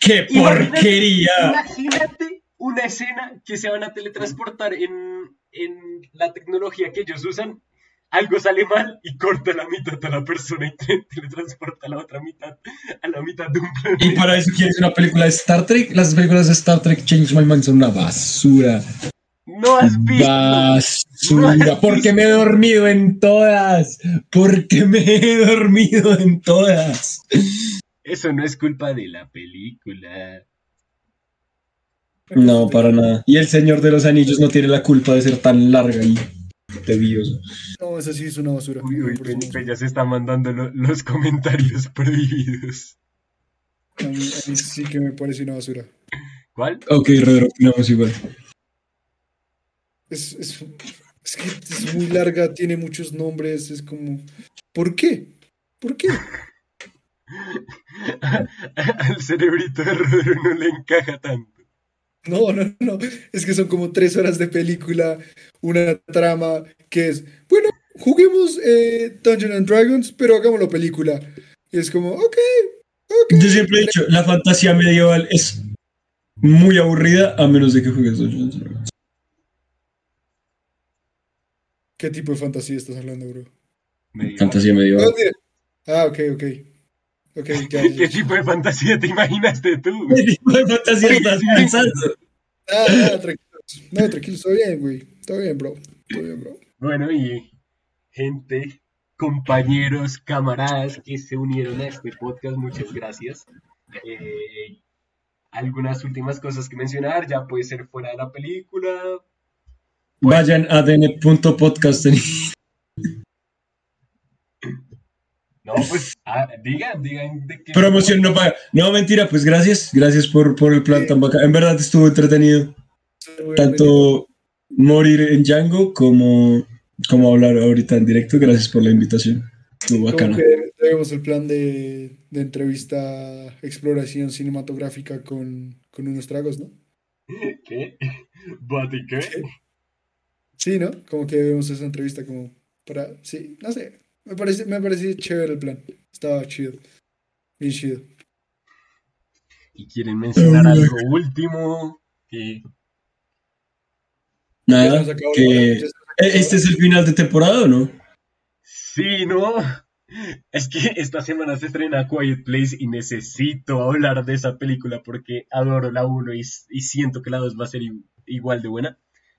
¡Qué Imagínate- porquería! Imagínate una escena que se van a teletransportar en, en la tecnología que ellos usan. Algo sale mal y corta la mitad a la persona y te- teletransporta a la otra mitad a la mitad de un Y planeta. para eso quieres una película de Star Trek. Las películas de Star Trek Change My Mind son una basura. No has visto. Basura. Porque me he dormido en todas. Porque me he dormido en todas. Eso no es culpa de la película. No, para nada. Y el Señor de los Anillos no tiene la culpa de ser tan larga y tediosa. No, esa sí es una basura. Uy, uy, Felipe ya se está mandando lo- los comentarios prohibidos. A mí, a mí sí que me parece una basura. ¿Cuál? Ok, Rodro, opinamos igual. Es, es, es que es muy larga, tiene muchos nombres, es como... ¿Por qué? ¿Por qué? Al cerebrito de Rodro no le encaja tanto. No, no, no. Es que son como tres horas de película, una trama que es, bueno, juguemos eh, Dungeons and Dragons, pero hagámoslo película. Y es como, ok, ok. Yo siempre he dicho, la fantasía medieval es muy aburrida a menos de que juegues Dungeons and Dragons. ¿Qué tipo de fantasía estás hablando, bro? Medio- Fantasía Ah, medieval. mira. Ah, ok, ok. Ok, ya, ya. ¿Qué tipo de fantasía te imaginaste tú? ¿Qué tipo de fantasía estás pensando? Ah, ah, tranquilos. No, tranquilos, todo bien, güey. Todo bien, bro. Todo bien, bro. Bueno, y gente, compañeros, camaradas que se unieron a este podcast, muchas gracias. Eh, algunas últimas cosas que mencionar, ya puede ser fuera de la película. Vayan a dn.podcast. No, pues ah, digan, digan de qué. Promoción no paga. No, mentira, pues gracias. Gracias por, por el plan tan bacán. En verdad estuvo entretenido. Tanto morir en Django como, como hablar ahorita en directo. Gracias por la invitación. Estuvo bacana. tenemos el plan de, de entrevista, exploración cinematográfica con, con unos tragos, ¿no? ¿Qué? ¿Bati qué? Sí, ¿no? Como que vemos esa entrevista como para, sí, no sé, me parece, me parece chévere el plan, estaba chido, bien chido. ¿Y quieren mencionar algo último? Que Nada. Que... ¿E- ¿Este es el final de temporada o no? Sí, ¿no? Es que esta semana se estrena Quiet Place y necesito hablar de esa película porque adoro la 1 y, y siento que la 2 va a ser igual de buena.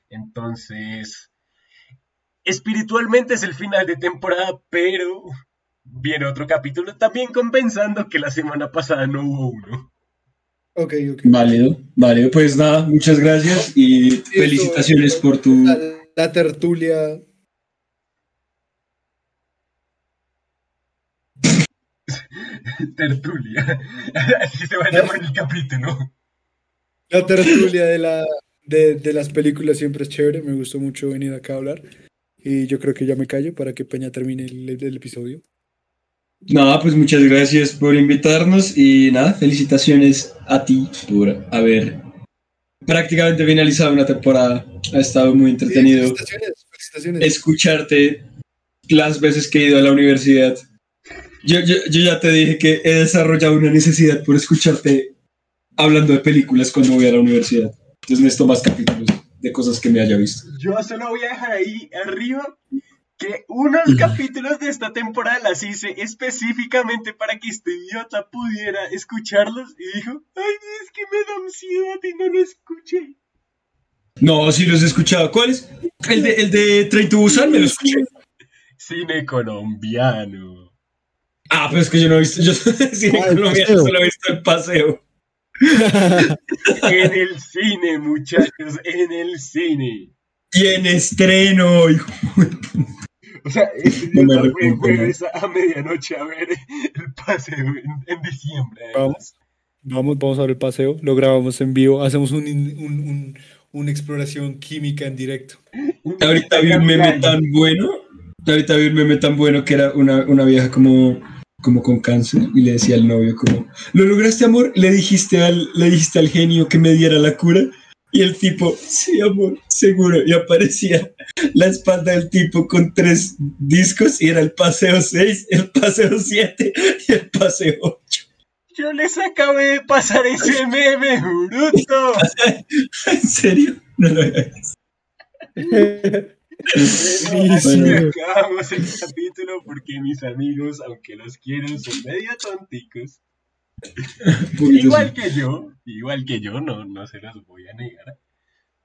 Entonces, espiritualmente es el final de temporada, pero viene otro capítulo también compensando que la semana pasada no hubo uno. Ok, ok. Válido, válido. Pues nada, muchas gracias y felicitaciones por tu... La, la tertulia, Tertulia. Así se va a llamar el capítulo. la tertulia de, la, de, de las películas siempre es chévere, me gustó mucho venir acá a hablar. Y yo creo que ya me callo para que Peña termine el, el episodio. Nada, pues muchas gracias por invitarnos y nada, felicitaciones a ti por haber prácticamente finalizado una temporada. Ha estado muy entretenido Felicitaciones, felicitaciones. escucharte las veces que he ido a la universidad. Yo, yo, yo ya te dije que he desarrollado una necesidad por escucharte hablando de películas cuando voy a la universidad. Entonces necesito más capítulos de cosas que me haya visto. Yo solo voy a dejar ahí arriba que unos capítulos de esta temporada las hice específicamente para que este idiota pudiera escucharlos y dijo, ay, es que me da ansiedad y no lo escuché. No, sí los he escuchado. ¿Cuál es? El de, el de Train to Busan me lo escuché. Cine colombiano. Ah, pero es que yo no he visto. Yo cine Ah, colombiano paseo. solo he visto el paseo. En el cine, muchachos, en el cine. Y en estreno, hijo. O sea, ese No me jueves a medianoche a ver el paseo en, en diciembre. además. Vamos, vamos a ver el paseo, lo grabamos en vivo, hacemos un, in- un- un- una exploración química en directo. Ahorita vi un meme tan bueno. Ahorita vi un meme tan bueno que era una, una vieja como, como con cáncer y le decía al novio como, ¿lo lograste amor? Le dijiste al, le dijiste al genio que me diera la cura. Y el tipo, sí, amor, seguro. Y aparecía la espalda del tipo con tres discos y era el paseo 6, el paseo 7 y el paseo 8. Yo les acabé de pasar ese meme, bruto. ¿En serio? No lo había acabamos el capítulo porque mis amigos, aunque los quiero, son medio tonticos. Igual que yo, igual que yo, no, no se los voy a negar.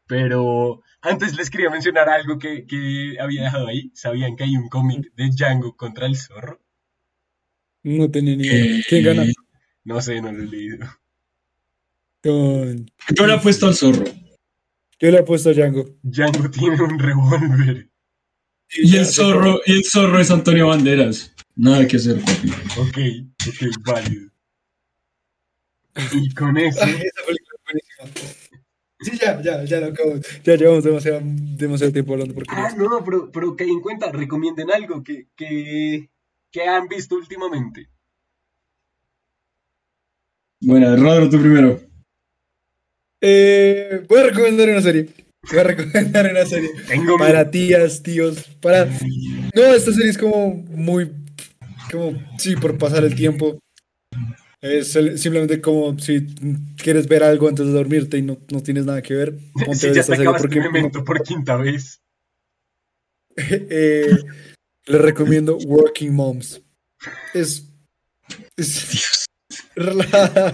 Pero antes les quería mencionar algo que, que había dejado ahí. ¿Sabían que hay un cómic de Django contra el zorro? No tenía ni idea. ¿Quién gana? No sé, no lo he leído. Con- Yo le he puesto al zorro. Yo le he puesto a Django. Django tiene un revólver. Y el zorro, y el zorro es Antonio Banderas. Nada que hacer, papi. Ok, ok, válido. Y con eso, Ay, esa película es buenísima. Sí, ya, ya, ya lo acabo. Ya llevamos demasiado, demasiado tiempo hablando porque Ah, no, pero, pero que en cuenta, recomienden algo que, que, que han visto últimamente. Bueno, Rodro, tú primero. Eh, voy a recomendar una serie. Voy a recomendar una serie. Tengo Para tías, tíos, para... No, esta serie es como muy... Como, sí, por pasar el tiempo. Es simplemente como si quieres ver algo antes de dormirte y no, no tienes nada que ver. Ponte ver ya esta te porque Memento por quinta vez. eh, les recomiendo Working Moms. Es... es relajada.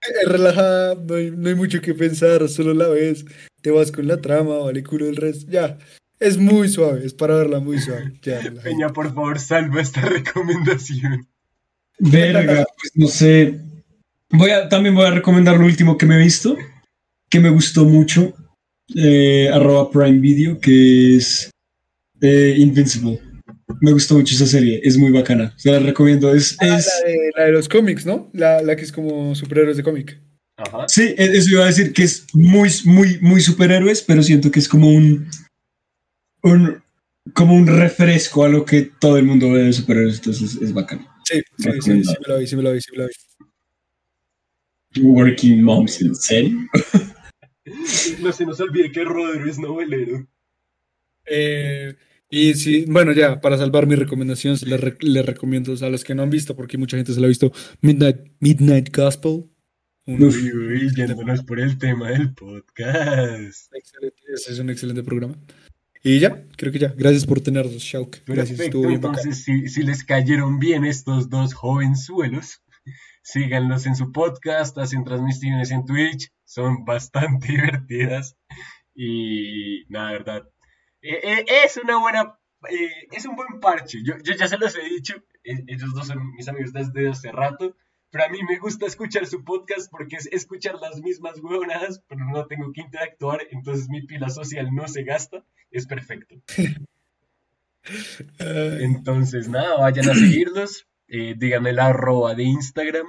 Es relajada, no hay, no hay mucho que pensar, solo la ves, te vas con la trama, vale culo el resto, ya. Es muy suave, es para verla muy suave. Ya. Peña, por favor, salva esta recomendación. Verga, pues no sé. Voy a, también voy a recomendar lo último que me he visto, que me gustó mucho. eh, arroba Prime Video, que es eh, Invincible. Me gustó mucho esa serie, es muy bacana. Se la recomiendo. Es, Ah, es, la, de, la de los cómics, ¿no? La, la que es como superhéroes de cómic. Ajá. Sí, e- eso iba a decir que es muy, muy, muy superhéroes, pero siento que es como un, un como un refresco a lo que todo el mundo ve de superhéroes, entonces es bacano. Sí, sí, sí, sí, me la vi, sí me la vi, sí me la vi. Working Moms, ¿en serio? No se nos olvide que Rodero es novelero. Eh, y sí, bueno, ya, para salvar mi recomendación, les, re- les recomiendo a los que no han visto, porque mucha gente se la ha visto, Midnight, Midnight Gospel. Un Uf. Uy, yéndonos por el tema del podcast. excelente, ese es un excelente programa. Y ya, creo que ya. Gracias por tenernos, Shauk. Gracias, Perfecto, entonces si, si les cayeron bien estos dos jovenzuelos, síganlos en su podcast, hacen transmisiones en Twitch, son bastante divertidas y nada, verdad, eh, eh, es una buena, eh, es un buen parche, yo, yo ya se los he dicho, ellos dos son mis amigos desde hace rato, pero a mí me gusta escuchar su podcast porque es escuchar las mismas huevonadas, pero no tengo que interactuar, entonces mi pila social no se gasta, es perfecto. Entonces, nada, vayan a seguirlos. Eh, díganme la arroba de Instagram.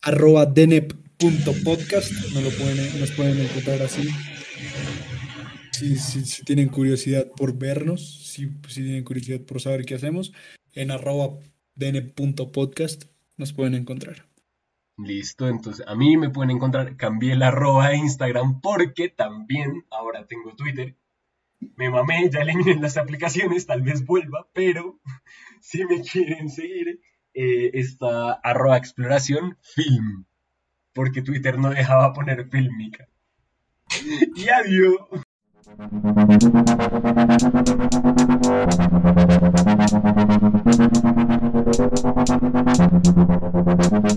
arroba denep.podcast, no lo pueden, nos pueden encontrar así. Si, si, tienen curiosidad por vernos, si, si tienen curiosidad por saber qué hacemos, en arroba denep.podcast nos pueden encontrar. Listo, entonces a mí me pueden encontrar. Cambié la arroba de Instagram porque también ahora tengo Twitter. Me mamé, ya eliminé las aplicaciones, tal vez vuelva, pero si me quieren seguir, eh, está arroba exploración film. Porque Twitter no dejaba poner filmica. Y adiós. Thank you.